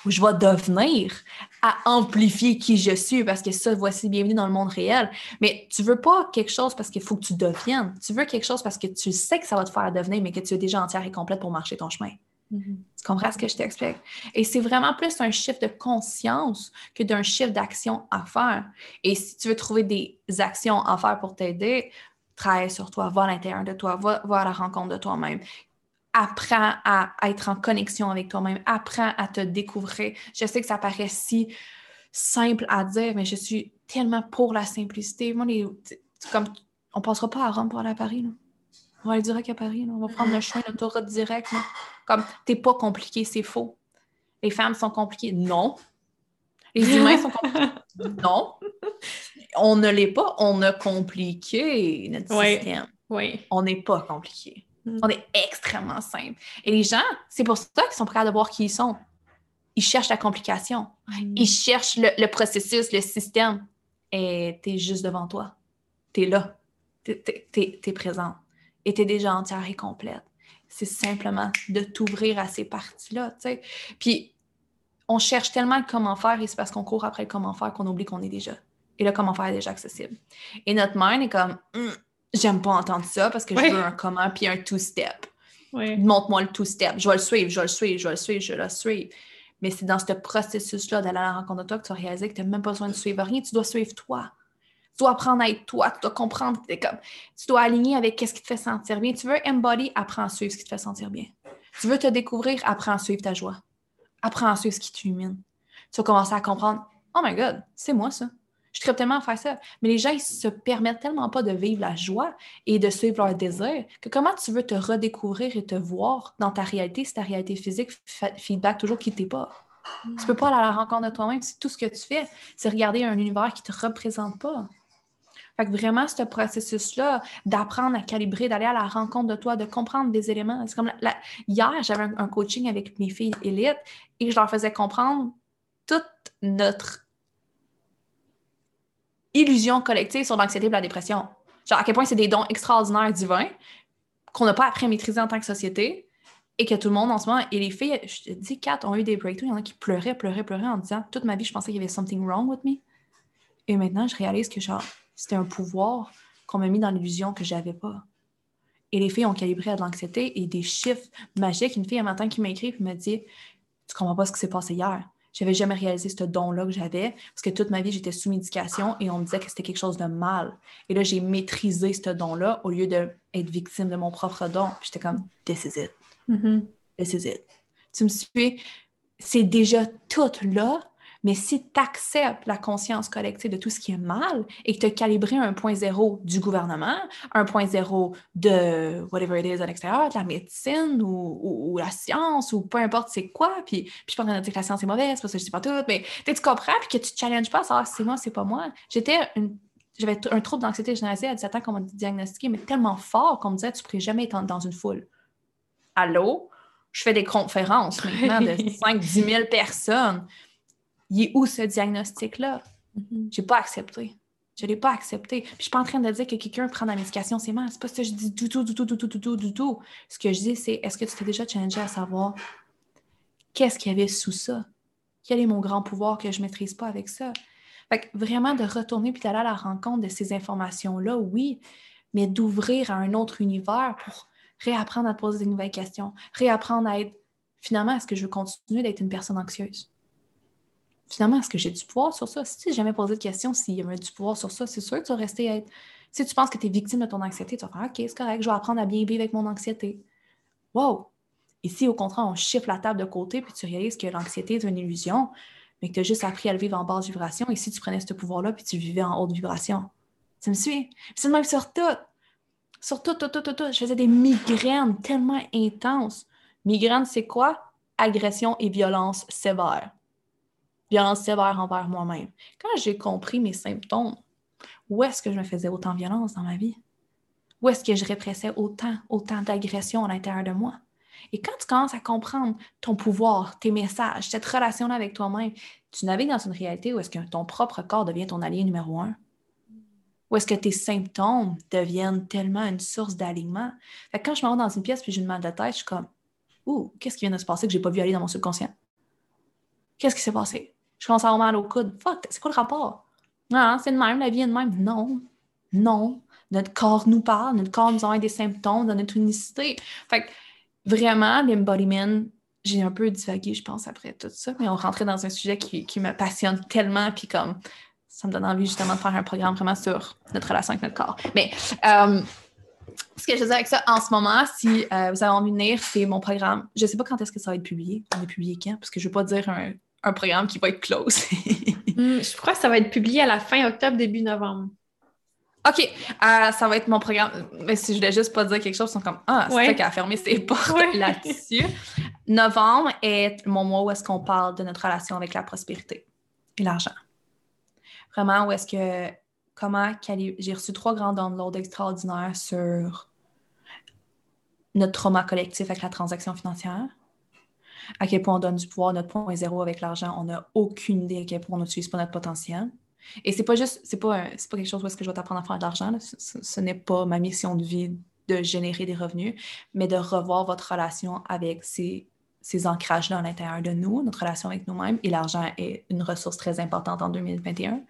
[SPEAKER 2] Ou je vais devenir à amplifier qui je suis parce que ça, voici, bienvenue dans le monde réel. Mais tu veux pas quelque chose parce qu'il faut que tu deviennes. Tu veux quelque chose parce que tu sais que ça va te faire devenir, mais que tu es déjà entière et complète pour marcher ton chemin. Tu comprends ce que je t'explique? Et c'est vraiment plus un chiffre de conscience que d'un chiffre d'action à faire. Et si tu veux trouver des actions à faire pour t'aider, travaille sur toi, va à l'intérieur de toi, va, va à la rencontre de toi-même. apprends à être en connexion avec toi-même, apprends à te découvrir. Je sais que ça paraît si simple à dire, mais je suis tellement pour la simplicité. Moi, les, comme, on passera pas à Rome pour aller à Paris. On va aller direct à Paris. On va prendre le chemin, l'autoroute direct. Comme, t'es pas compliqué, c'est faux. Les femmes sont compliquées. Non. Les humains sont compliqués. non. On ne l'est pas. On a compliqué notre système.
[SPEAKER 1] Oui.
[SPEAKER 2] On n'est pas compliqué.
[SPEAKER 1] Mm.
[SPEAKER 2] On est extrêmement simple. Et les gens, c'est pour ça qu'ils sont prêts à voir qui ils sont. Ils cherchent la complication. Ils cherchent le, le processus, le système. Et t'es juste devant toi. T'es là. T'es, t'es présente. Et t'es déjà entière et complète. C'est simplement de t'ouvrir à ces parties-là, tu sais. Puis, on cherche tellement le comment faire et c'est parce qu'on court après le comment faire qu'on oublie qu'on est déjà. Et le comment faire est déjà accessible. Et notre mind est comme, Hum, j'aime pas entendre ça parce que je veux un comment puis un two-step
[SPEAKER 1] Oui.
[SPEAKER 2] montre-moi le two-step. Je vais le suivre, je vais le suivre, je vais le suivre, je vais le suivre. Mais c'est dans ce processus-là d'aller à la rencontre de toi que tu vas réaliser que tu n'as même pas besoin de suivre rien. Tu dois suivre toi. Tu dois apprendre à être toi. Tu dois comprendre. t'es comme, tu dois aligner avec ce qui te fait sentir bien. Tu veux embody, apprends à suivre ce qui te fait sentir bien. Tu veux te découvrir, apprends à suivre ta joie. Apprends à suivre ce qui t'illumine. Tu vas commencer à comprendre Oh my God, c'est moi ça. Je tripe tellement à faire ça. Mais les gens, ils se permettent tellement pas de vivre la joie et de suivre leur désir que comment tu veux te redécouvrir et te voir dans ta réalité si ta réalité physique feedback toujours qui t'es pas? Tu peux pas aller à la rencontre de toi-même si tout ce que tu fais, c'est regarder un univers qui te représente pas. Fait que vraiment, ce processus-là d'apprendre à calibrer, d'aller à la rencontre de toi, de comprendre des éléments. C'est comme hier, j'avais un, un coaching avec mes filles élites et je leur faisais comprendre toute notre illusion collective sur l'anxiété et la dépression. Genre, à quel point c'est des dons extraordinaires divins qu'on n'a pas appris à maîtriser en tant que société et que tout le monde en ce moment, et les filles, je te dis, quatre ont eu des breakthroughs, il y en a qui pleuraient, pleuraient, pleuraient en disant toute ma vie, je pensais qu'il y avait something wrong with me. Et maintenant, je réalise que genre, c'était un pouvoir qu'on m'a mis dans l'illusion que j'avais pas. Et les filles ont calibré à de l'anxiété et des chiffres magiques. Une fille un matin qui m'a écrit et me dit Tu comprends pas ce qui s'est passé hier? J'avais jamais réalisé ce don-là que j'avais parce que toute ma vie, j'étais sous médication et on me disait que c'était quelque chose de mal. Et là, j'ai maîtrisé ce don-là au lieu d'être victime de mon propre don. J'étais comme This is it.
[SPEAKER 1] Mhm.
[SPEAKER 2] This is it. Tu me suis? C'est déjà tout là, mais si tu acceptes la conscience collective de tout ce qui est mal et que tu as calibré un point zéro du gouvernement, un point zéro de whatever it is à l'extérieur, de la médecine ou, ou- ou la science ou peu importe c'est quoi, puis, puis je suis pas en train de dire que la science est mauvaise parce que je sais pas tout, mais tu comprends puis que tu te challenges pas à savoir si c'est moi, c'est pas moi. J'étais une j'avais un trouble d'anxiété généralisée à 17 ans qu'on m'a diagnostiqué, mais tellement fort qu'on me disait tu pourrais jamais être dans une foule. Allô? Je fais des conférences maintenant de 5-10 000 personnes. Il est où ce diagnostic-là?
[SPEAKER 1] Mhm.
[SPEAKER 2] J'ai pas accepté. Je l'ai pas accepté. Puis je suis pas en train de dire que quelqu'un prend de la médication, c'est mal. C'est pas ça que je dis du tout, du tout, du tout, du tout, du tout. Ce que je dis, c'est est-ce que tu t'es déjà challengé à savoir qu'est-ce qu'il y avait sous ça? Quel est mon grand pouvoir que je maîtrise pas avec ça? Fait que vraiment de retourner puis d'aller à la rencontre de ces informations-là, oui, mais d'ouvrir à un autre univers pour réapprendre à te poser des nouvelles questions, réapprendre à être finalement, est-ce que je veux continuer d'être une personne anxieuse? Finalement, est-ce que j'ai du pouvoir sur ça? Si tu n'as jamais posé de question s'il y avait du pouvoir sur ça, c'est sûr que tu vas rester être. Si tu penses que tu es victime de ton anxiété, tu vas faire OK, c'est correct, je vais apprendre à bien vivre avec mon anxiété. Wow! Et si au contraire, on chiffre la table de côté puis tu réalises que l'anxiété est une illusion, mais que tu as juste appris à le vivre en basse vibration, et si tu prenais ce pouvoir-là puis tu vivais en haute vibration, tu me suis? C'est le même sur tout. Sur tout, tout, tout, tout, tout. Je faisais des migraines tellement intenses. Migraine, c'est quoi? Agression et violence sévère. Violence sévère envers moi-même. Quand j'ai compris mes symptômes, où est-ce que je me faisais autant violence dans ma vie? Où est-ce que je répressais autant, autant d'agression à l'intérieur de moi? Et quand tu commences à comprendre ton pouvoir, tes messages, cette relation-là avec toi-même, tu navigues dans une réalité où est-ce que ton propre corps devient ton allié numéro un? Où est-ce que tes symptômes deviennent tellement une source d'alignement? Fait que quand je me rends dans une pièce puis j'ai une mal de tête, je suis comme Ouh, qu'est-ce qui vient de se passer que j'ai pas vu aller dans mon subconscient? Qu'est-ce qui s'est passé? Je commence à avoir mal au coude. Fuck, c'est quoi le rapport? Non, c'est de même, la vie est de même. Non, non. Notre corps nous parle, notre corps nous envoie des symptômes dans notre unicité. Fait que vraiment, l'embodiment, j'ai un peu divagué, je pense, après tout ça, mais on rentrait dans un sujet qui, qui me passionne tellement, puis comme ça me donne envie justement de faire un programme vraiment sur notre relation avec notre corps. Mais euh, ce que je veux dire avec ça, en ce moment, si euh, vous avez envie de venir, c'est mon programme. Je ne sais pas quand est-ce que ça va être publié. On est publié quand? Parce que je ne veux pas dire un, programme qui va être close.
[SPEAKER 1] Hmm, je crois que ça va être publié à la fin octobre, début novembre.
[SPEAKER 2] OK, euh, ça va être mon programme. Mais si je voulais juste pas dire quelque chose, ils sont comme Ah, c'est ça qui a fermé ses portes là-dessus. Novembre est mon mois où est-ce qu'on parle de notre relation avec la prospérité et l'argent. Vraiment, où est-ce que comment j'ai reçu trois grands downloads extraordinaires sur notre trauma collectif avec la transaction financière, à quel point on donne du pouvoir, notre point zéro avec l'argent, on n'a aucune idée à quel point on n'utilise pas notre potentiel. Et c'est pas juste, c'est pas, pas quelque chose où est-ce que je vais t'apprendre à faire de l'argent. Ce, n'est pas ma mission de vie de générer des revenus, mais de revoir votre relation avec ces, ces ancrages-là à l'intérieur de nous, notre relation avec nous-mêmes. Et l'argent est une ressource très importante en 2021.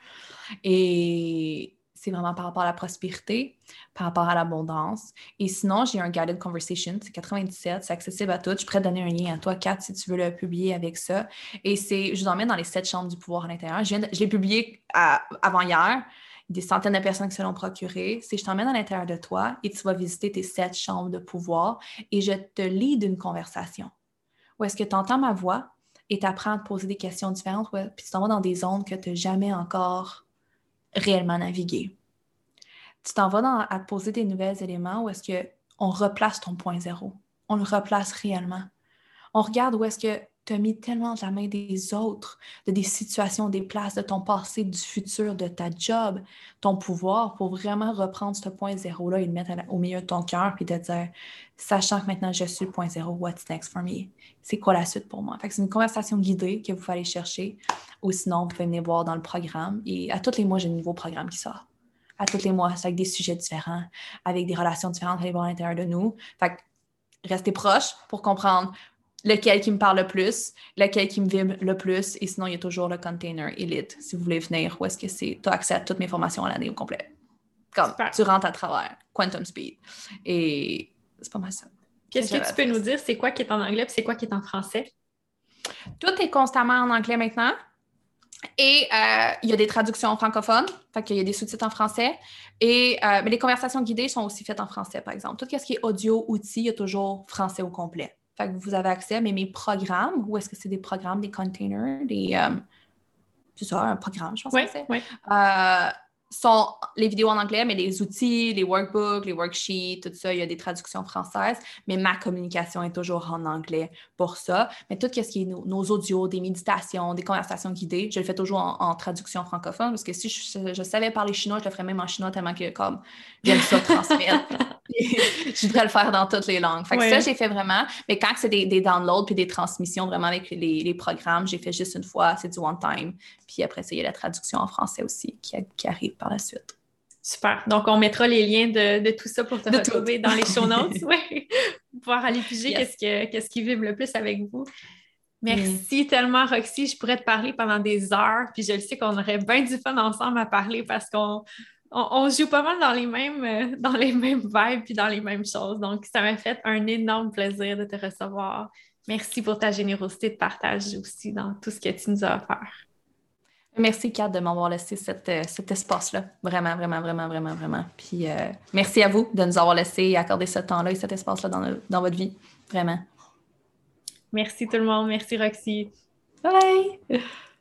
[SPEAKER 2] Et c'est vraiment par rapport à la prospérité, par rapport à l'abondance. Et sinon, j'ai un guided conversation, c'est 97, c'est accessible à tous. Je pourrais te donner un lien à toi, Kat, si tu veux le publier avec ça. Et c'est, je vous emmène dans les sept chambres du pouvoir à l'intérieur. Je, l'ai publié avant hier. Des centaines de personnes qui se l'ont procuré. C'est je t'emmène à l'intérieur de toi et tu vas visiter tes sept chambres de pouvoir et je te lis d'une conversation. Où est-ce que tu entends ma voix et tu apprends à te poser des questions différentes, puis tu t'en vas dans des zones que tu n'as jamais encore réellement naviguer. Tu t'en vas à te poser des nouveaux éléments où est-ce qu'on replace ton point zéro. On le replace réellement. On regarde où est-ce que tu as mis tellement de la main des autres, de des situations, des places, de ton passé, du futur, de ta job, ton pouvoir, pour vraiment reprendre ce point zéro-là et le mettre au milieu de ton cœur, puis te dire, sachant que maintenant je suis le point zéro, what's next for me? C'est quoi la suite pour moi? c'est une conversation guidée que vous allez chercher, ou sinon, vous pouvez venir voir dans le programme. Et à tous les mois, j'ai un nouveau programme qui sort. À tous les mois, c'est avec des sujets différents, avec des relations différentes à l'intérieur de nous. Fait restez proches pour comprendre lequel qui me parle le plus, lequel qui me vibre le plus, et sinon, il y a toujours le container Elite, si vous voulez venir, où est-ce que c'est, tu as accès à toutes mes formations à l'année au complet. Comme, tu rentres à travers Quantum Speed. Et c'est pas mal ça.
[SPEAKER 1] Qu'est-ce que tu peux nous dire, c'est quoi qui est en anglais, et c'est quoi qui est en français?
[SPEAKER 2] Tout est constamment en anglais maintenant. Et euh, il y a des traductions francophones, fait qu'il y a des sous-titres en français. Et, euh, mais les conversations guidées sont aussi faites en français, par exemple. Tout ce qui est audio, outils, il y a toujours français au complet. Fait que vous avez accès, mais mes programmes, ou est-ce que c'est des programmes, des containers, des. Euh, c'est ça, un programme, je pense que c'est. Oui. Euh, sont les vidéos en anglais, mais les outils, les workbooks, les worksheets, tout ça, il y a des traductions françaises, mais ma communication est toujours en anglais pour ça. Mais tout ce qui est nos, audios, des méditations, des conversations guidées, je le fais toujours en, traduction francophone parce que si je, savais parler chinois, je le ferais même en chinois tellement que comme j'aime ça transmettre. je voudrais le faire dans toutes les langues. Fait que ça, j'ai fait vraiment. Mais quand c'est des, downloads puis des transmissions vraiment avec les, programmes, j'ai fait juste une fois, c'est du one time. Puis après ça, il y a la traduction en français aussi qui, qui arrive par la suite.
[SPEAKER 1] Super. Donc, on mettra les liens de, tout ça pour te retrouver dans les show notes. oui. Pouvoir aller piger qu'est-ce, qui vibre le plus avec vous. Merci tellement, Roxy. Je pourrais te parler pendant des heures. Puis je le sais qu'on aurait bien du fun ensemble à parler parce qu'on on, joue pas mal dans les mêmes euh, dans les mêmes vibes puis dans les mêmes choses. Donc, ça m'a fait un énorme plaisir de te recevoir. Merci pour ta générosité de partage aussi dans tout ce que tu nous as offert.
[SPEAKER 2] Merci, Kat, de m'avoir laissé euh, cet espace-là. Vraiment, vraiment, vraiment, vraiment, vraiment. Puis euh, merci à vous de nous avoir laissé et accordé ce temps-là et cet espace-là dans, dans votre vie. Vraiment.
[SPEAKER 1] Merci tout le monde. Merci, Roxy.
[SPEAKER 2] Bye!